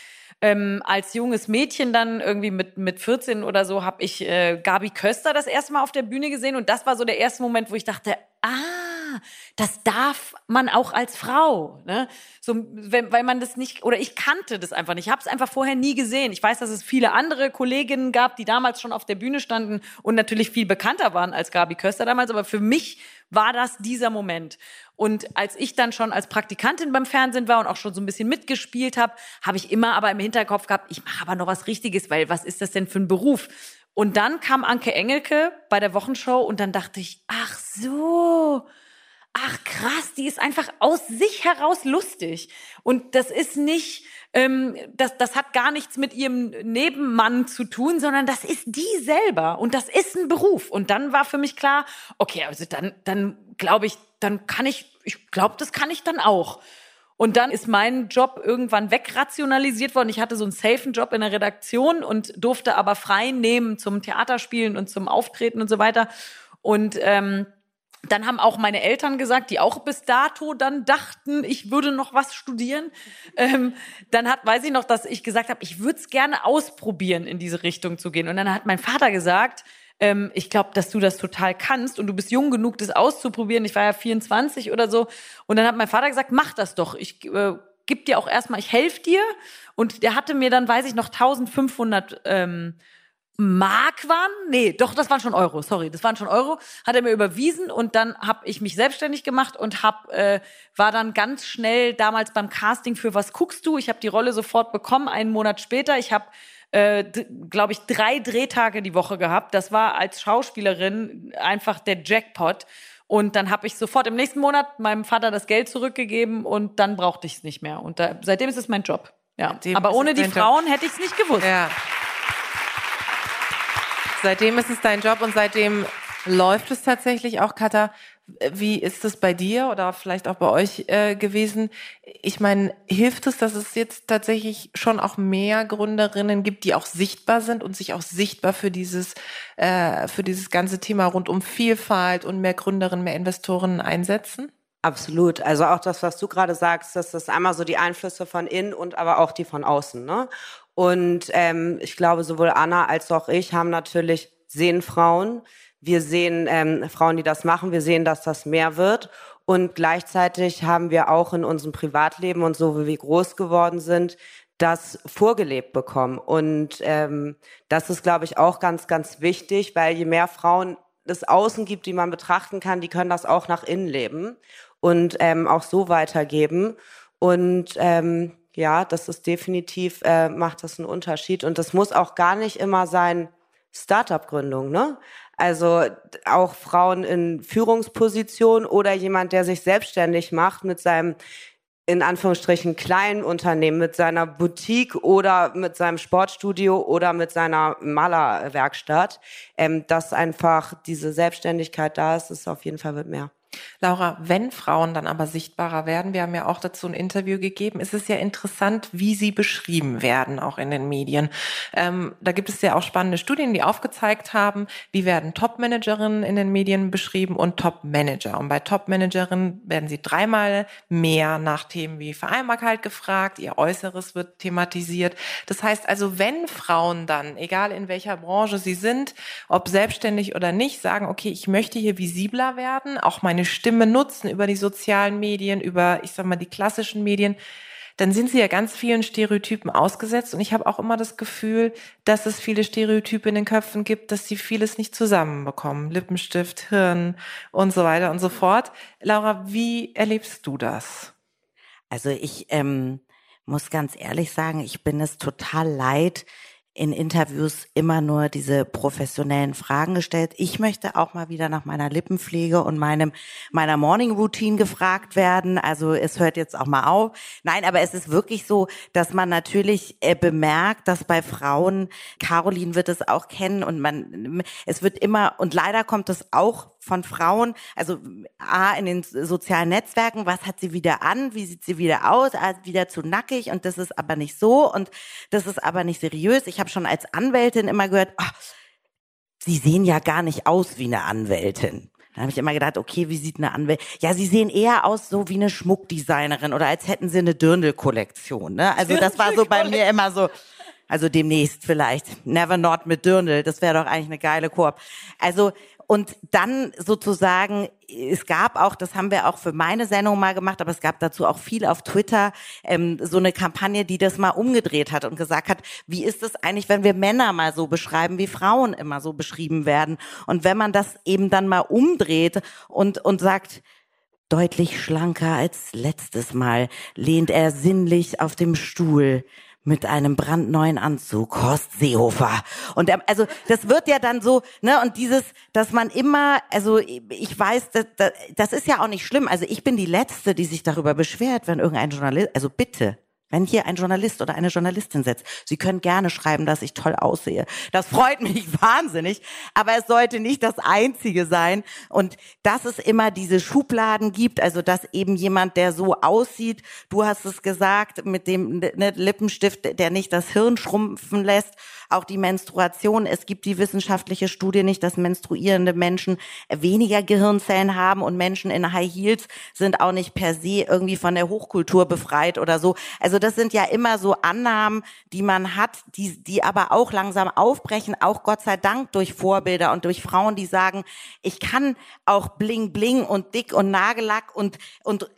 ähm, als junges Mädchen dann irgendwie mit, mit 14 oder so habe ich äh, Gabi Köster das erste Mal auf der Bühne gesehen und das war so der erste Moment, wo ich dachte, ah, das darf man auch als Frau, ne? So, wenn, weil man das nicht oder ich kannte das einfach nicht. Ich habe es einfach vorher nie gesehen. Ich weiß, dass es viele andere Kolleginnen gab, die damals schon auf der Bühne standen und natürlich viel bekannter waren als Gabi Köster damals, aber für mich war das dieser Moment. Und als ich dann schon als Praktikantin beim Fernsehen war und auch schon so ein bisschen mitgespielt habe, habe ich immer aber im Hinterkopf gehabt, ich mache aber noch was Richtiges, weil was ist das denn für ein Beruf? Und dann kam Anke Engelke bei der Wochenshow und dann dachte ich, ach so, ach krass, die ist einfach aus sich heraus lustig. Und das ist nicht, ähm, das, das hat gar nichts mit ihrem Nebenmann zu tun, sondern das ist die selber und das ist ein Beruf. Und dann war für mich klar, okay, also dann, dann glaube ich, dann kann ich, ich glaube, das kann ich dann auch. Und dann ist mein Job irgendwann wegrationalisiert worden. Ich hatte so einen safen Job in der Redaktion und durfte aber frei nehmen zum Theaterspielen und zum Auftreten und so weiter. Und ähm, dann haben auch meine Eltern gesagt, die auch bis dato dann dachten, ich würde noch was studieren. Ähm, dann hat, weiß ich noch, dass ich gesagt habe, ich würde es gerne ausprobieren, in diese Richtung zu gehen. Und dann hat mein Vater gesagt, ähm, ich glaube, dass du das total kannst und du bist jung genug, das auszuprobieren. Ich war ja 24 oder so. Und dann hat mein Vater gesagt, mach das doch. Ich äh, gib dir auch erstmal, ich helfe dir. Und der hatte mir dann, weiß ich noch, 1500 ähm, Mark waren, nee, doch, das waren schon Euro, sorry, das waren schon Euro, hat er mir überwiesen und dann habe ich mich selbstständig gemacht und hab, äh, war dann ganz schnell damals beim Casting für Was guckst du? Ich habe die Rolle sofort bekommen, einen Monat später. Ich habe, äh, glaube ich, drei Drehtage die Woche gehabt. Das war als Schauspielerin einfach der Jackpot. Und dann habe ich sofort im nächsten Monat meinem Vater das Geld zurückgegeben und dann brauchte ich es nicht mehr. Und da, seitdem ist es mein Job. Ja, aber ohne die Frauen Job. hätte ich es nicht gewusst. Ja. Seitdem ist es dein Job und seitdem läuft es tatsächlich auch, Katha. Wie ist es bei dir oder vielleicht auch bei euch äh, gewesen? Ich meine, hilft es, dass es jetzt tatsächlich schon auch mehr Gründerinnen gibt, die auch sichtbar sind und sich auch sichtbar für dieses äh, für dieses ganze Thema rund um Vielfalt und mehr Gründerinnen, mehr Investoren einsetzen? Absolut. Also auch das, was du gerade sagst, das einmal so die Einflüsse von innen und aber auch die von außen. Ne? Und ähm, ich glaube, sowohl Anna als auch ich haben natürlich, sehen Frauen. Wir sehen ähm, Frauen, die das machen. Wir sehen, dass das mehr wird. Und gleichzeitig haben wir auch in unserem Privatleben und so, wie wir groß geworden sind, das vorgelebt bekommen. Und ähm, das ist, glaube ich, auch ganz, ganz wichtig, weil je mehr Frauen es außen gibt, die man betrachten kann, die können das auch nach innen leben und ähm, auch so weitergeben. Und ähm, Ja, das ist definitiv, äh, macht das einen Unterschied. Und das muss auch gar nicht immer sein Startup-Gründung, ne? Also auch Frauen in Führungspositionen oder jemand, der sich selbstständig macht mit seinem in Anführungsstrichen kleinen Unternehmen mit seiner Boutique oder mit seinem Sportstudio oder mit seiner Malerwerkstatt, ähm, dass einfach diese Selbstständigkeit da ist, ist auf jeden Fall wird mehr. Laura, wenn Frauen dann aber sichtbarer werden, wir haben ja auch dazu ein Interview gegeben, ist es ja interessant, wie sie beschrieben werden, auch in den Medien. Ähm, da gibt es ja auch spannende Studien, die aufgezeigt haben, wie werden Top-Managerinnen in den Medien beschrieben und Top-Manager. Und bei Top-Managerinnen werden sie dreimal mehr nach Themen wie Vereinbarkeit gefragt, ihr Äußeres wird thematisiert. Das heißt also, wenn Frauen dann, egal in welcher Branche sie sind, ob selbstständig oder nicht, sagen, okay, ich möchte hier visibler werden, auch meine Stimme nutzen über die sozialen Medien, über, ich sag mal, die klassischen Medien, dann sind sie ja ganz vielen Stereotypen ausgesetzt. Und ich habe auch immer das Gefühl, dass es viele Stereotype in den Köpfen gibt, dass sie vieles nicht zusammenbekommen. Lippenstift, Hirn und so weiter und so fort. Laura, wie erlebst du das? Also ich ähm, muss ganz ehrlich sagen, ich bin es total leid, in Interviews immer nur diese professionellen Fragen gestellt. Ich möchte auch mal wieder nach meiner Lippenpflege und meinem meiner Morning Routine gefragt werden. Also es hört jetzt auch mal auf. Nein, aber es ist wirklich so, dass man natürlich äh, bemerkt, dass bei Frauen Caroline wird es auch kennen und man es wird immer und leider kommt es auch von Frauen, also A, in den sozialen Netzwerken, was hat sie wieder an, wie sieht sie wieder aus, ah, wieder zu nackig und das ist aber nicht so und das ist aber nicht seriös. Ich habe schon als Anwältin immer gehört, ach, sie sehen ja gar nicht aus wie eine Anwältin. Dann habe ich immer gedacht, okay, wie sieht eine Anwältin? Ja, sie sehen eher aus so wie eine Schmuckdesignerin oder als hätten sie eine Dirndl-Kollektion. Ne? Also das war so bei mir immer so, also demnächst vielleicht. Never not mit Dirndl, das wäre doch eigentlich eine geile Koop. Also und dann sozusagen, es gab auch, das haben wir auch für meine Sendung mal gemacht, aber es gab dazu auch viel auf Twitter, ähm, so eine Kampagne, die das mal umgedreht hat und gesagt hat, wie ist es eigentlich, wenn wir Männer mal so beschreiben, wie Frauen immer so beschrieben werden? Und wenn man das eben dann mal umdreht und, und sagt, deutlich schlanker als letztes Mal, lehnt er sinnlich auf dem Stuhl mit einem brandneuen Anzug, Horst Seehofer. Und also das wird ja dann so, ne, und dieses, dass man immer, also ich weiß, das, das, das ist ja auch nicht schlimm. Also ich bin die Letzte, die sich darüber beschwert, wenn irgendein Journalist, also bitte, wenn hier ein Journalist oder eine Journalistin sitzt, Sie können gerne schreiben, dass ich toll aussehe. Das freut mich wahnsinnig, aber es sollte nicht das Einzige sein. Und dass es immer diese Schubladen gibt, also dass eben jemand, der so aussieht, du hast es gesagt, mit dem ne, Lippenstift, der nicht das Hirn schrumpfen lässt, auch die Menstruation. Es gibt die wissenschaftliche Studie nicht, dass menstruierende Menschen weniger Gehirnzellen haben und Menschen in High Heels sind auch nicht per se irgendwie von der Hochkultur befreit oder so. Also das sind ja immer so Annahmen, die man hat, die, die aber auch langsam aufbrechen, auch Gott sei Dank durch Vorbilder und durch Frauen, die sagen, ich kann auch bling bling und dick und Nagellack und, und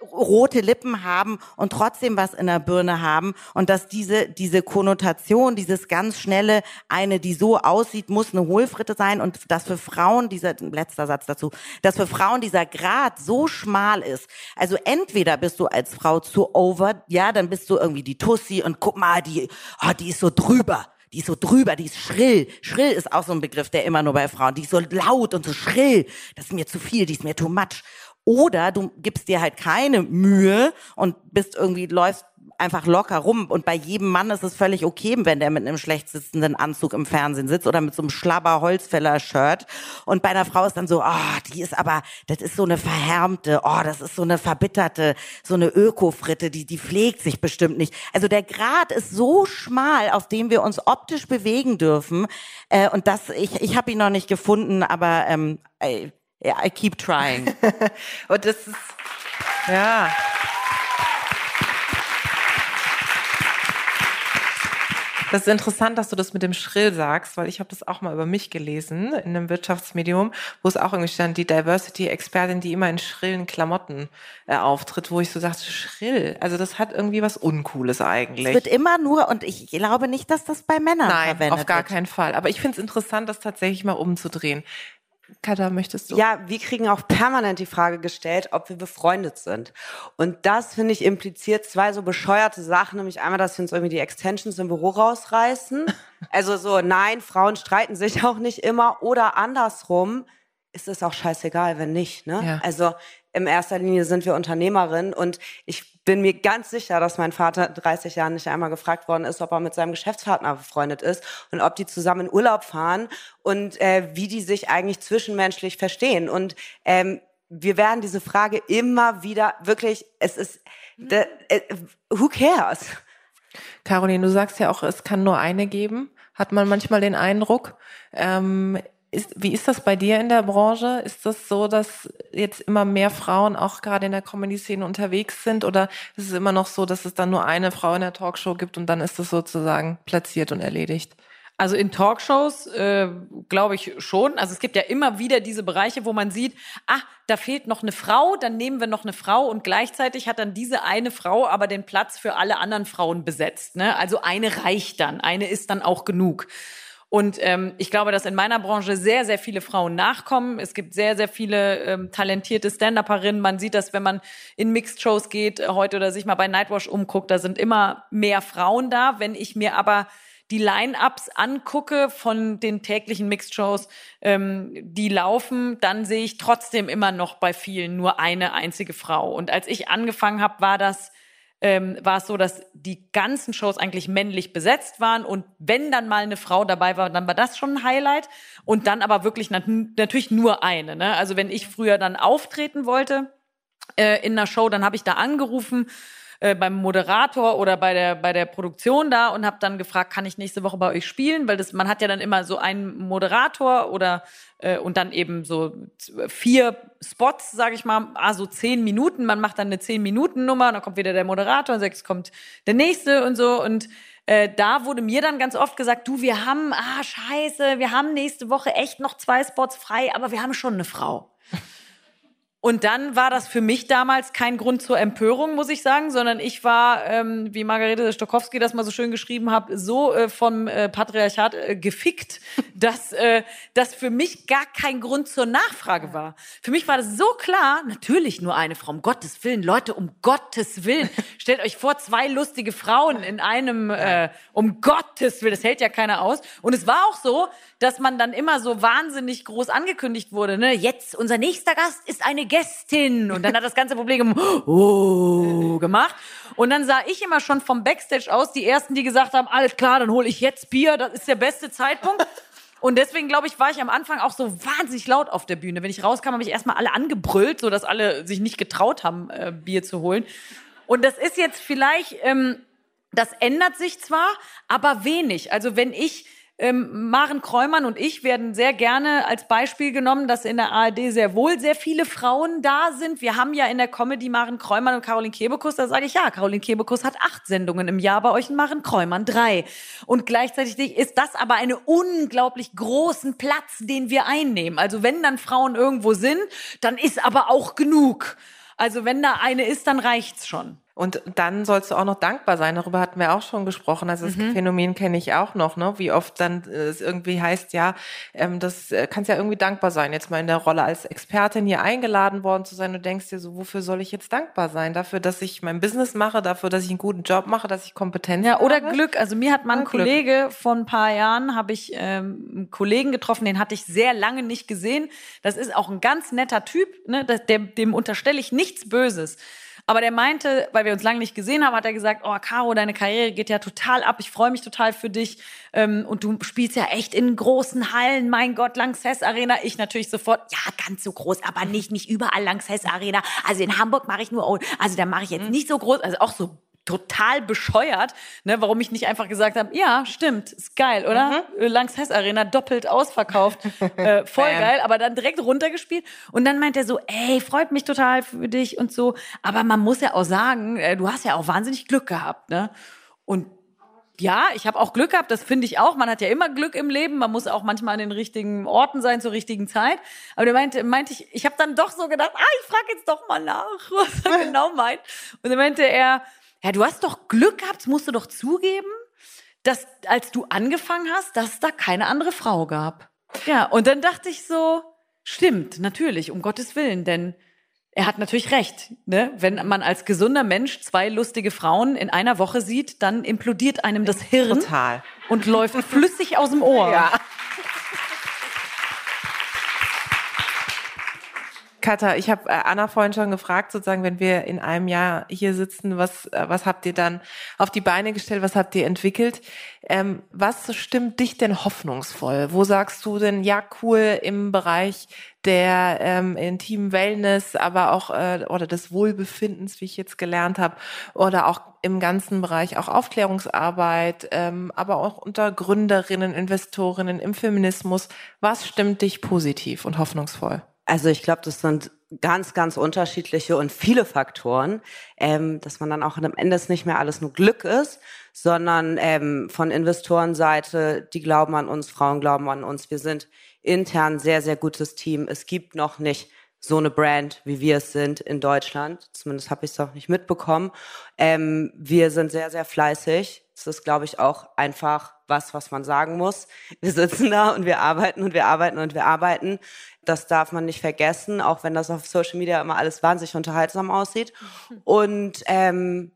rote Lippen haben und trotzdem was in der Birne haben und dass diese diese Konnotation, dieses ganz schnelle, eine, die so aussieht, muss eine Hohlfritte sein und dass für Frauen dieser letzter Satz dazu, dass für Frauen dieser Grad so schmal ist. Also entweder bist du als Frau zu over, ja, dann bist du irgendwie die Tussi und guck mal, die oh, die ist so drüber die ist so drüber, die ist schrill. Schrill ist auch so ein Begriff, der immer nur bei Frauen, die ist so laut und so schrill. Das ist mir zu viel, die ist mir too much. Oder du gibst dir halt keine Mühe und bist irgendwie, läufst einfach locker rum. Und bei jedem Mann ist es völlig okay, wenn der mit einem schlecht sitzenden Anzug im Fernsehen sitzt oder mit so einem schlabber Holzfäller-Shirt. Und bei einer Frau ist dann so, oh, die ist aber, das ist so eine verhärmte, oh, das ist so eine verbitterte, so eine Ökofritte, die, die pflegt sich bestimmt nicht. Also der Grad ist so schmal, auf dem wir uns optisch bewegen dürfen. Äh, und das, ich, ich habe ihn noch nicht gefunden, aber ähm, Yeah, I keep trying. Und das ist, ja. Das ist interessant, dass du das mit dem Schrill sagst, weil ich habe das auch mal über mich gelesen in einem Wirtschaftsmedium, wo es auch irgendwie stand, die Diversity-Expertin, die immer in schrillen Klamotten äh, auftritt, wo ich so dachte, schrill, also das hat irgendwie was Uncooles eigentlich. Es wird immer nur, und ich glaube nicht, dass das bei Männern Nein, verwendet auf gar wird. keinen Fall. Aber ich finde es interessant, das tatsächlich mal umzudrehen Katha, möchtest du? Ja, wir kriegen auch permanent die Frage gestellt, ob wir befreundet sind. Und das, finde ich, impliziert zwei so bescheuerte Sachen, nämlich einmal, dass wir uns irgendwie die Extensions im Büro rausreißen. Also so, nein, Frauen streiten sich auch nicht immer. Oder andersrum, ist es auch scheißegal, wenn nicht. Ne? Ja. Also in erster Linie sind wir Unternehmerin und ich bin mir ganz sicher, dass mein Vater in 30 Jahren nicht einmal gefragt worden ist, ob er mit seinem Geschäftspartner befreundet ist und ob die zusammen in Urlaub fahren und äh, wie die sich eigentlich zwischenmenschlich verstehen. Und ähm, wir werden diese Frage immer wieder wirklich, es ist, the, äh, who cares? Caroline, du sagst ja auch, es kann nur eine geben. Hat man manchmal den Eindruck. Ähm, ist, wie ist das bei dir in der Branche? Ist das so, dass jetzt immer mehr Frauen auch gerade in der Comedy-Szene unterwegs sind? Oder ist es immer noch so, dass es dann nur eine Frau in der Talkshow gibt und dann ist es sozusagen platziert und erledigt? Also in Talkshows äh, glaube ich schon. Also es gibt ja immer wieder diese Bereiche, wo man sieht, ah, da fehlt noch eine Frau, dann nehmen wir noch eine Frau und gleichzeitig hat dann diese eine Frau aber den Platz für alle anderen Frauen besetzt. Ne? Also eine reicht dann, eine ist dann auch genug. Und ähm, ich glaube, dass in meiner Branche sehr, sehr viele Frauen nachkommen. Es gibt sehr, sehr viele ähm, talentierte Stand-Upperinnen. Man sieht das, wenn man in Mixed-Shows geht äh, heute oder sich mal bei Nightwash umguckt, da sind immer mehr Frauen da. Wenn ich mir aber die Line-Ups angucke von den täglichen Mixed-Shows, ähm, die laufen, dann sehe ich trotzdem immer noch bei vielen nur eine einzige Frau. Und als ich angefangen habe, war das ähm, war es so, dass die ganzen Shows eigentlich männlich besetzt waren und wenn dann mal eine Frau dabei war, dann war das schon ein Highlight und dann aber wirklich nat natürlich nur eine. Ne? Also wenn ich früher dann auftreten wollte äh, in einer Show, dann habe ich da angerufen äh, beim Moderator oder bei der bei der Produktion da und habe dann gefragt, kann ich nächste Woche bei euch spielen, weil das man hat ja dann immer so einen Moderator oder äh, und dann eben so vier Spots, sage ich mal, also zehn Minuten. Man macht dann eine zehn Minuten Nummer, dann kommt wieder der Moderator und sechs kommt der nächste und so und äh, da wurde mir dann ganz oft gesagt, du, wir haben, ah, scheiße, wir haben nächste Woche echt noch zwei Spots frei, aber wir haben schon eine Frau. Und dann war das für mich damals kein Grund zur Empörung, muss ich sagen, sondern ich war, ähm, wie Margarete Stokowski das mal so schön geschrieben hat, so äh, vom äh, Patriarchat äh, gefickt, dass äh, das für mich gar kein Grund zur Nachfrage war. Für mich war das so klar, natürlich nur eine Frau, um Gottes Willen, Leute, um Gottes Willen. Stellt euch vor, zwei lustige Frauen in einem, äh, um Gottes Willen, das hält ja keiner aus. Und es war auch so, dass man dann immer so wahnsinnig groß angekündigt wurde, ne? Jetzt, unser nächster Gast ist eine Gästin. Und dann hat das ganze Publikum oh, gemacht. Und dann sah ich immer schon vom Backstage aus, die ersten, die gesagt haben, alles klar, dann hole ich jetzt Bier, das ist der beste Zeitpunkt. Und deswegen, glaube ich, war ich am Anfang auch so wahnsinnig laut auf der Bühne. Wenn ich rauskam, habe ich erstmal alle angebrüllt, so dass alle sich nicht getraut haben, äh, Bier zu holen. Und das ist jetzt vielleicht, ähm, das ändert sich zwar, aber wenig. Also wenn ich ähm, Maren Kräumann und ich werden sehr gerne als Beispiel genommen, dass in der ARD sehr wohl sehr viele Frauen da sind. Wir haben ja in der Comedy Maren Kräumann und Caroline Kebekus. Da sage ich ja, Caroline Kebekus hat acht Sendungen im Jahr, bei euch in Maren Kräumann drei. Und gleichzeitig ist das aber einen unglaublich großen Platz, den wir einnehmen. Also wenn dann Frauen irgendwo sind, dann ist aber auch genug. Also wenn da eine ist, dann reicht's schon. Und dann sollst du auch noch dankbar sein. Darüber hatten wir auch schon gesprochen. Also das mhm. Phänomen kenne ich auch noch, ne? Wie oft dann äh, es irgendwie heißt, ja, ähm, das äh, kannst ja irgendwie dankbar sein, jetzt mal in der Rolle als Expertin hier eingeladen worden zu sein. Du denkst dir so, wofür soll ich jetzt dankbar sein? Dafür, dass ich mein Business mache, dafür, dass ich einen guten Job mache, dass ich kompetent Ja, oder habe? Glück. Also mir hat mal ein Oder Kollege Glück. vor ein paar Jahren, habe ich ähm, einen Kollegen getroffen, den hatte ich sehr lange nicht gesehen. Das ist auch ein ganz netter Typ, ne? Das, dem, dem unterstelle ich nichts Böses. Aber der meinte, weil wir uns lange nicht gesehen haben, hat er gesagt, oh Caro, deine Karriere geht ja total ab. Ich freue mich total für dich. Ähm, und du spielst ja echt in großen Hallen. Mein Gott, Lanxess Arena. Ich natürlich sofort, ja, ganz so groß, aber nicht, nicht überall Lanxess Arena. Also in Hamburg mache ich nur, also da mache ich jetzt nicht so groß, also auch so total bescheuert, ne, warum ich nicht einfach gesagt habe, ja, stimmt, ist geil, oder? Mhm. Langs Hess Arena doppelt ausverkauft, äh, voll geil, aber dann direkt runtergespielt und dann meint er so, ey, freut mich total für dich und so, aber man muss ja auch sagen, äh, du hast ja auch wahnsinnig Glück gehabt, ne? Und ja, ich habe auch Glück gehabt, das finde ich auch. Man hat ja immer Glück im Leben, man muss auch manchmal an den richtigen Orten sein zur richtigen Zeit. Aber der meinte, meinte ich, ich habe dann doch so gedacht, ah, ich frage jetzt doch mal nach, was er genau meint. Und dann meinte er, ja, du hast doch Glück gehabt, musst du doch zugeben, dass als du angefangen hast, dass es da keine andere Frau gab. Ja, und dann dachte ich so, stimmt, natürlich, um Gottes Willen, denn er hat natürlich recht. Ne? Wenn man als gesunder Mensch zwei lustige Frauen in einer Woche sieht, dann implodiert einem das Hirn Total. und läuft flüssig aus dem Ohr. Ja. Katha, ich habe äh, Anna vorhin schon gefragt, sozusagen, wenn wir in einem Jahr hier sitzen, was, äh, was habt ihr dann auf die Beine gestellt, was habt ihr entwickelt? Ähm, was stimmt dich denn hoffnungsvoll? Wo sagst du denn, ja, cool, im Bereich der ähm, intimen Wellness, aber auch äh, oder des Wohlbefindens, wie ich jetzt gelernt habe, oder auch im ganzen Bereich auch Aufklärungsarbeit, ähm, aber auch unter Gründerinnen, Investorinnen im Feminismus. Was stimmt dich positiv und hoffnungsvoll? Also ich glaube, das sind ganz, ganz unterschiedliche und viele Faktoren, ähm, dass man dann auch am Ende nicht mehr alles nur Glück ist, sondern ähm, von Investorenseite, die glauben an uns, Frauen glauben an uns. Wir sind intern sehr, sehr gutes Team. Es gibt noch nicht so eine Brand, wie wir es sind in Deutschland. Zumindest habe ich es noch nicht mitbekommen. Ähm, wir sind sehr, sehr fleißig. Das ist, glaube ich, auch einfach was, was man sagen muss. Wir sitzen da und wir arbeiten und wir arbeiten und wir arbeiten. Das darf man nicht vergessen, auch wenn das auf Social Media immer alles wahnsinnig unterhaltsam aussieht. Und ähm,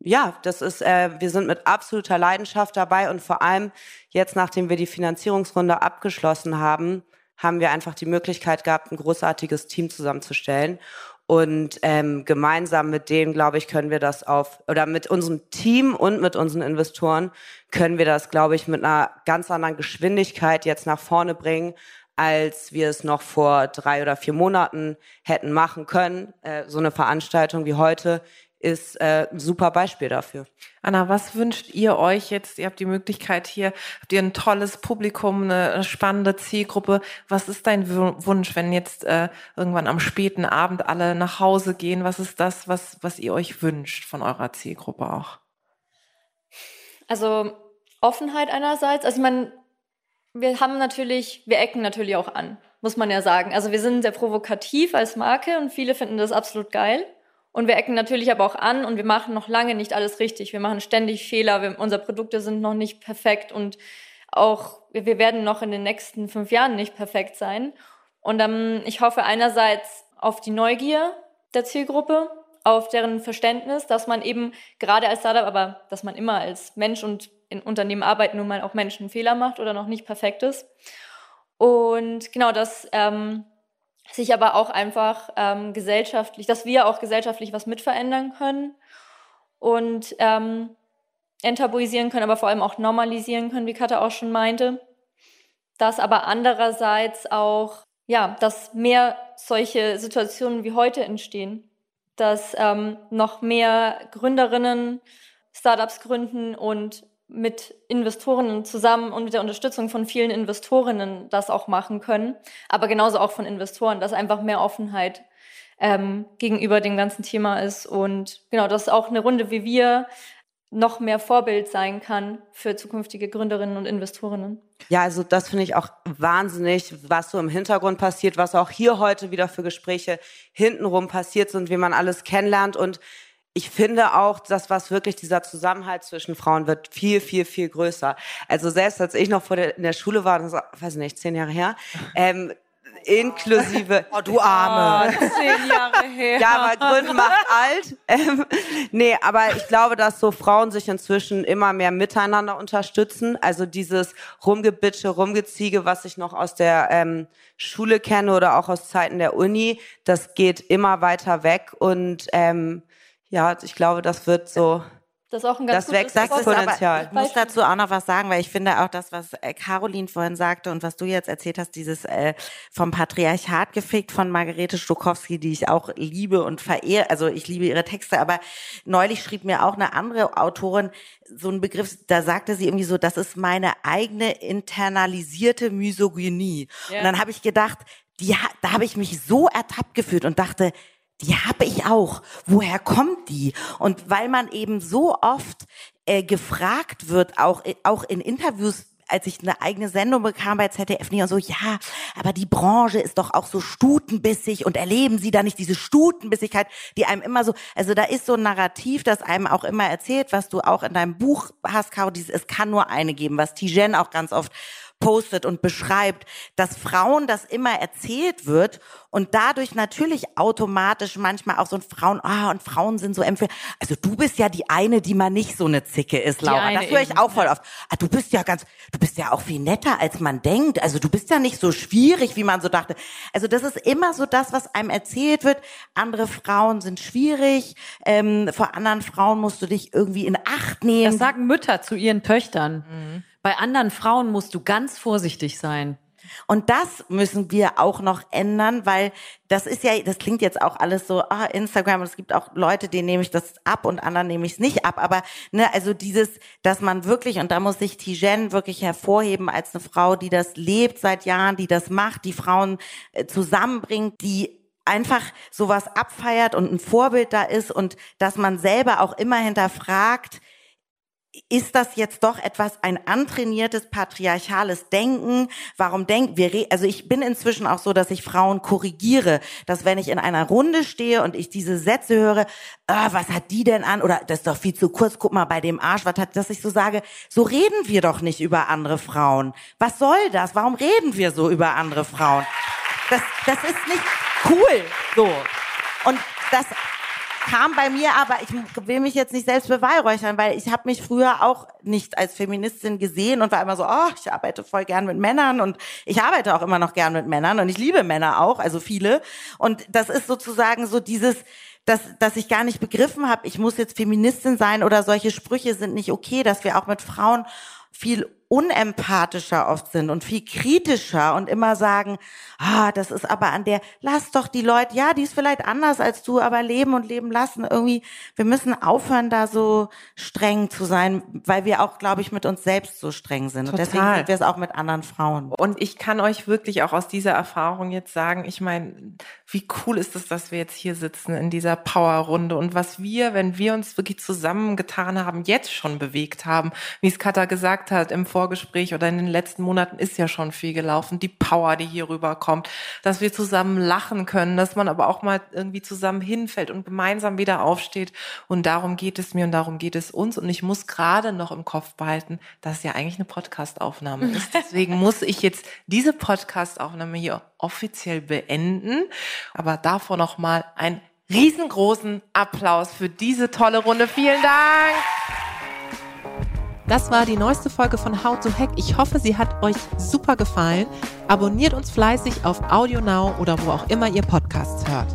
ja, das ist, äh, wir sind mit absoluter Leidenschaft dabei und vor allem jetzt, nachdem wir die Finanzierungsrunde abgeschlossen haben, haben wir einfach die Möglichkeit gehabt, ein großartiges Team zusammenzustellen. Und ähm, gemeinsam mit denen, glaube ich, können wir das auf, oder mit unserem Team und mit unseren Investoren können wir das, glaube ich, mit einer ganz anderen Geschwindigkeit jetzt nach vorne bringen, als wir es noch vor drei oder vier Monaten hätten machen können. Äh, so eine Veranstaltung wie heute ist äh, ein super Beispiel dafür. Anna, was wünscht ihr euch jetzt? Ihr habt die Möglichkeit hier, habt ihr ein tolles Publikum, eine spannende Zielgruppe. Was ist dein Wunsch, wenn jetzt äh, irgendwann am späten Abend alle nach Hause gehen? Was ist das, was, was ihr euch wünscht von eurer Zielgruppe auch? Also Offenheit einerseits. Also ich meine, wir haben natürlich, wir ecken natürlich auch an, muss man ja sagen. Also wir sind sehr provokativ als Marke und viele finden das absolut geil. Und wir ecken natürlich aber auch an und wir machen noch lange nicht alles richtig. Wir machen ständig Fehler. Wir, unsere Produkte sind noch nicht perfekt und auch wir werden noch in den nächsten fünf Jahren nicht perfekt sein. Und ähm, ich hoffe einerseits auf die Neugier der Zielgruppe, auf deren Verständnis, dass man eben gerade als Startup, aber dass man immer als Mensch und in Unternehmen arbeiten nun mal auch Menschen Fehler macht oder noch nicht perfekt ist. Und genau das ähm, sich aber auch einfach ähm, gesellschaftlich, dass wir auch gesellschaftlich was mitverändern können und ähm, enttabuisieren können, aber vor allem auch normalisieren können, wie Katha auch schon meinte. Dass aber andererseits auch, ja, dass mehr solche Situationen wie heute entstehen, dass ähm, noch mehr Gründerinnen Startups gründen und mit Investorinnen zusammen und mit der Unterstützung von vielen Investorinnen das auch machen können, aber genauso auch von Investoren, dass einfach mehr Offenheit ähm, gegenüber dem ganzen Thema ist und genau, dass auch eine Runde wie wir noch mehr Vorbild sein kann für zukünftige Gründerinnen und Investorinnen. Ja, also das finde ich auch wahnsinnig, was so im Hintergrund passiert, was auch hier heute wieder für Gespräche hintenrum passiert sind, wie man alles kennenlernt und ich finde auch, das, was wirklich dieser Zusammenhalt zwischen Frauen wird, viel, viel, viel größer. Also selbst als ich noch vor der, in der Schule war, das war, weiß nicht, zehn Jahre her, ähm, inklusive. Oh, du Arme. Oh, zehn Jahre her. Ja, aber Gründen macht alt. Ähm, nee, aber ich glaube, dass so Frauen sich inzwischen immer mehr miteinander unterstützen. Also dieses Rumgebitsche, Rumgeziege, was ich noch aus der ähm, Schule kenne oder auch aus Zeiten der Uni, das geht immer weiter weg und ähm, ja, ich glaube, das wird so. Das ist auch ein ganz das wächst exponentiell. Ich muss dazu auch noch was sagen, weil ich finde auch das, was äh, Caroline vorhin sagte und was du jetzt erzählt hast, dieses äh, vom Patriarchat gefickt von Margarete Stokowski, die ich auch liebe und verehre. Also ich liebe ihre Texte, aber neulich schrieb mir auch eine andere Autorin so einen Begriff, da sagte sie irgendwie so, das ist meine eigene internalisierte Misogynie. Ja. Und dann habe ich gedacht, die, da habe ich mich so ertappt gefühlt und dachte, die habe ich auch. Woher kommt die? Und weil man eben so oft äh, gefragt wird, auch, äh, auch in Interviews, als ich eine eigene Sendung bekam bei ZDF, und so, ja, aber die Branche ist doch auch so stutenbissig und erleben Sie da nicht diese Stutenbissigkeit, die einem immer so, also da ist so ein Narrativ, das einem auch immer erzählt, was du auch in deinem Buch hast, Caro, dieses, es kann nur eine geben, was Tijen auch ganz oft postet und beschreibt, dass Frauen das immer erzählt wird und dadurch natürlich automatisch manchmal auch so ein Frauen, ah, und Frauen sind so empfehlen. Also du bist ja die eine, die mal nicht so eine Zicke ist, Laura. Das höre ich auch voll oft. Ah, du bist ja ganz, du bist ja auch viel netter, als man denkt. Also du bist ja nicht so schwierig, wie man so dachte. Also das ist immer so das, was einem erzählt wird. Andere Frauen sind schwierig. Ähm, vor anderen Frauen musst du dich irgendwie in Acht nehmen. Das sagen Mütter zu ihren Töchtern. Mhm. Bei anderen Frauen musst du ganz vorsichtig sein. Und das müssen wir auch noch ändern, weil das ist ja, das klingt jetzt auch alles so, ah, Instagram, es gibt auch Leute, denen nehme ich das ab und anderen nehme ich es nicht ab. Aber ne, also dieses, dass man wirklich, und da muss sich Tijen wirklich hervorheben als eine Frau, die das lebt seit Jahren, die das macht, die Frauen äh, zusammenbringt, die einfach sowas abfeiert und ein Vorbild da ist und dass man selber auch immer hinterfragt, ist das jetzt doch etwas ein antrainiertes patriarchales Denken? Warum denken wir? Also ich bin inzwischen auch so, dass ich Frauen korrigiere, dass wenn ich in einer Runde stehe und ich diese Sätze höre, ah, was hat die denn an? Oder das ist doch viel zu kurz. Guck mal bei dem Arsch, was hat, dass ich so sage, so reden wir doch nicht über andere Frauen. Was soll das? Warum reden wir so über andere Frauen? Das, das ist nicht cool. So und das kam bei mir aber, ich will mich jetzt nicht selbst beweihräuchern, weil ich habe mich früher auch nicht als Feministin gesehen und war immer so, oh, ich arbeite voll gern mit Männern und ich arbeite auch immer noch gern mit Männern und ich liebe Männer auch, also viele. Und das ist sozusagen so dieses, dass, dass ich gar nicht begriffen habe, ich muss jetzt Feministin sein oder solche Sprüche sind nicht okay, dass wir auch mit Frauen viel unempathischer oft sind und viel kritischer und immer sagen, ah, das ist aber an der, lass doch die Leute, ja, die ist vielleicht anders als du, aber leben und leben lassen. Irgendwie, wir müssen aufhören, da so streng zu sein, weil wir auch, glaube ich, mit uns selbst so streng sind. Total. Und deswegen sind wir es auch mit anderen Frauen. Und ich kann euch wirklich auch aus dieser Erfahrung jetzt sagen, ich meine, wie cool ist es, dass wir jetzt hier sitzen in dieser Powerrunde und was wir, wenn wir uns wirklich zusammengetan haben, jetzt schon bewegt haben, wie es Katha gesagt hat, im Vorgespräch oder in den letzten Monaten ist ja schon viel gelaufen. Die Power, die hier rüberkommt, dass wir zusammen lachen können, dass man aber auch mal irgendwie zusammen hinfällt und gemeinsam wieder aufsteht. Und darum geht es mir und darum geht es uns. Und ich muss gerade noch im Kopf behalten, dass es ja eigentlich eine Podcastaufnahme ist. Deswegen muss ich jetzt diese Podcastaufnahme hier offiziell beenden. Aber davor noch mal ein riesengroßen Applaus für diese tolle Runde. Vielen Dank. Das war die neueste Folge von How to Hack. Ich hoffe, sie hat euch super gefallen. Abonniert uns fleißig auf Audio Now oder wo auch immer ihr Podcasts hört.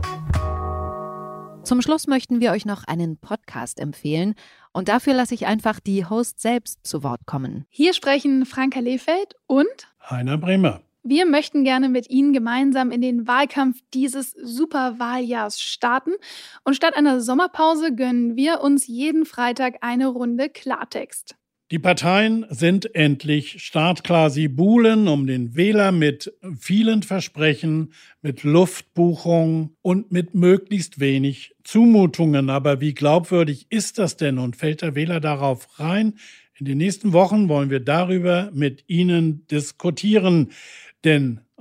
Zum Schluss möchten wir euch noch einen Podcast empfehlen und dafür lasse ich einfach die Host selbst zu Wort kommen. Hier sprechen Franka Lehfeld und Heiner Bremer. Wir möchten gerne mit Ihnen gemeinsam in den Wahlkampf dieses Superwahljahrs starten. Und statt einer Sommerpause gönnen wir uns jeden Freitag eine Runde Klartext. Die Parteien sind endlich startklar. Sie buhlen um den Wähler mit vielen Versprechen, mit Luftbuchungen und mit möglichst wenig Zumutungen. Aber wie glaubwürdig ist das denn und fällt der Wähler darauf rein? In den nächsten Wochen wollen wir darüber mit Ihnen diskutieren. Denn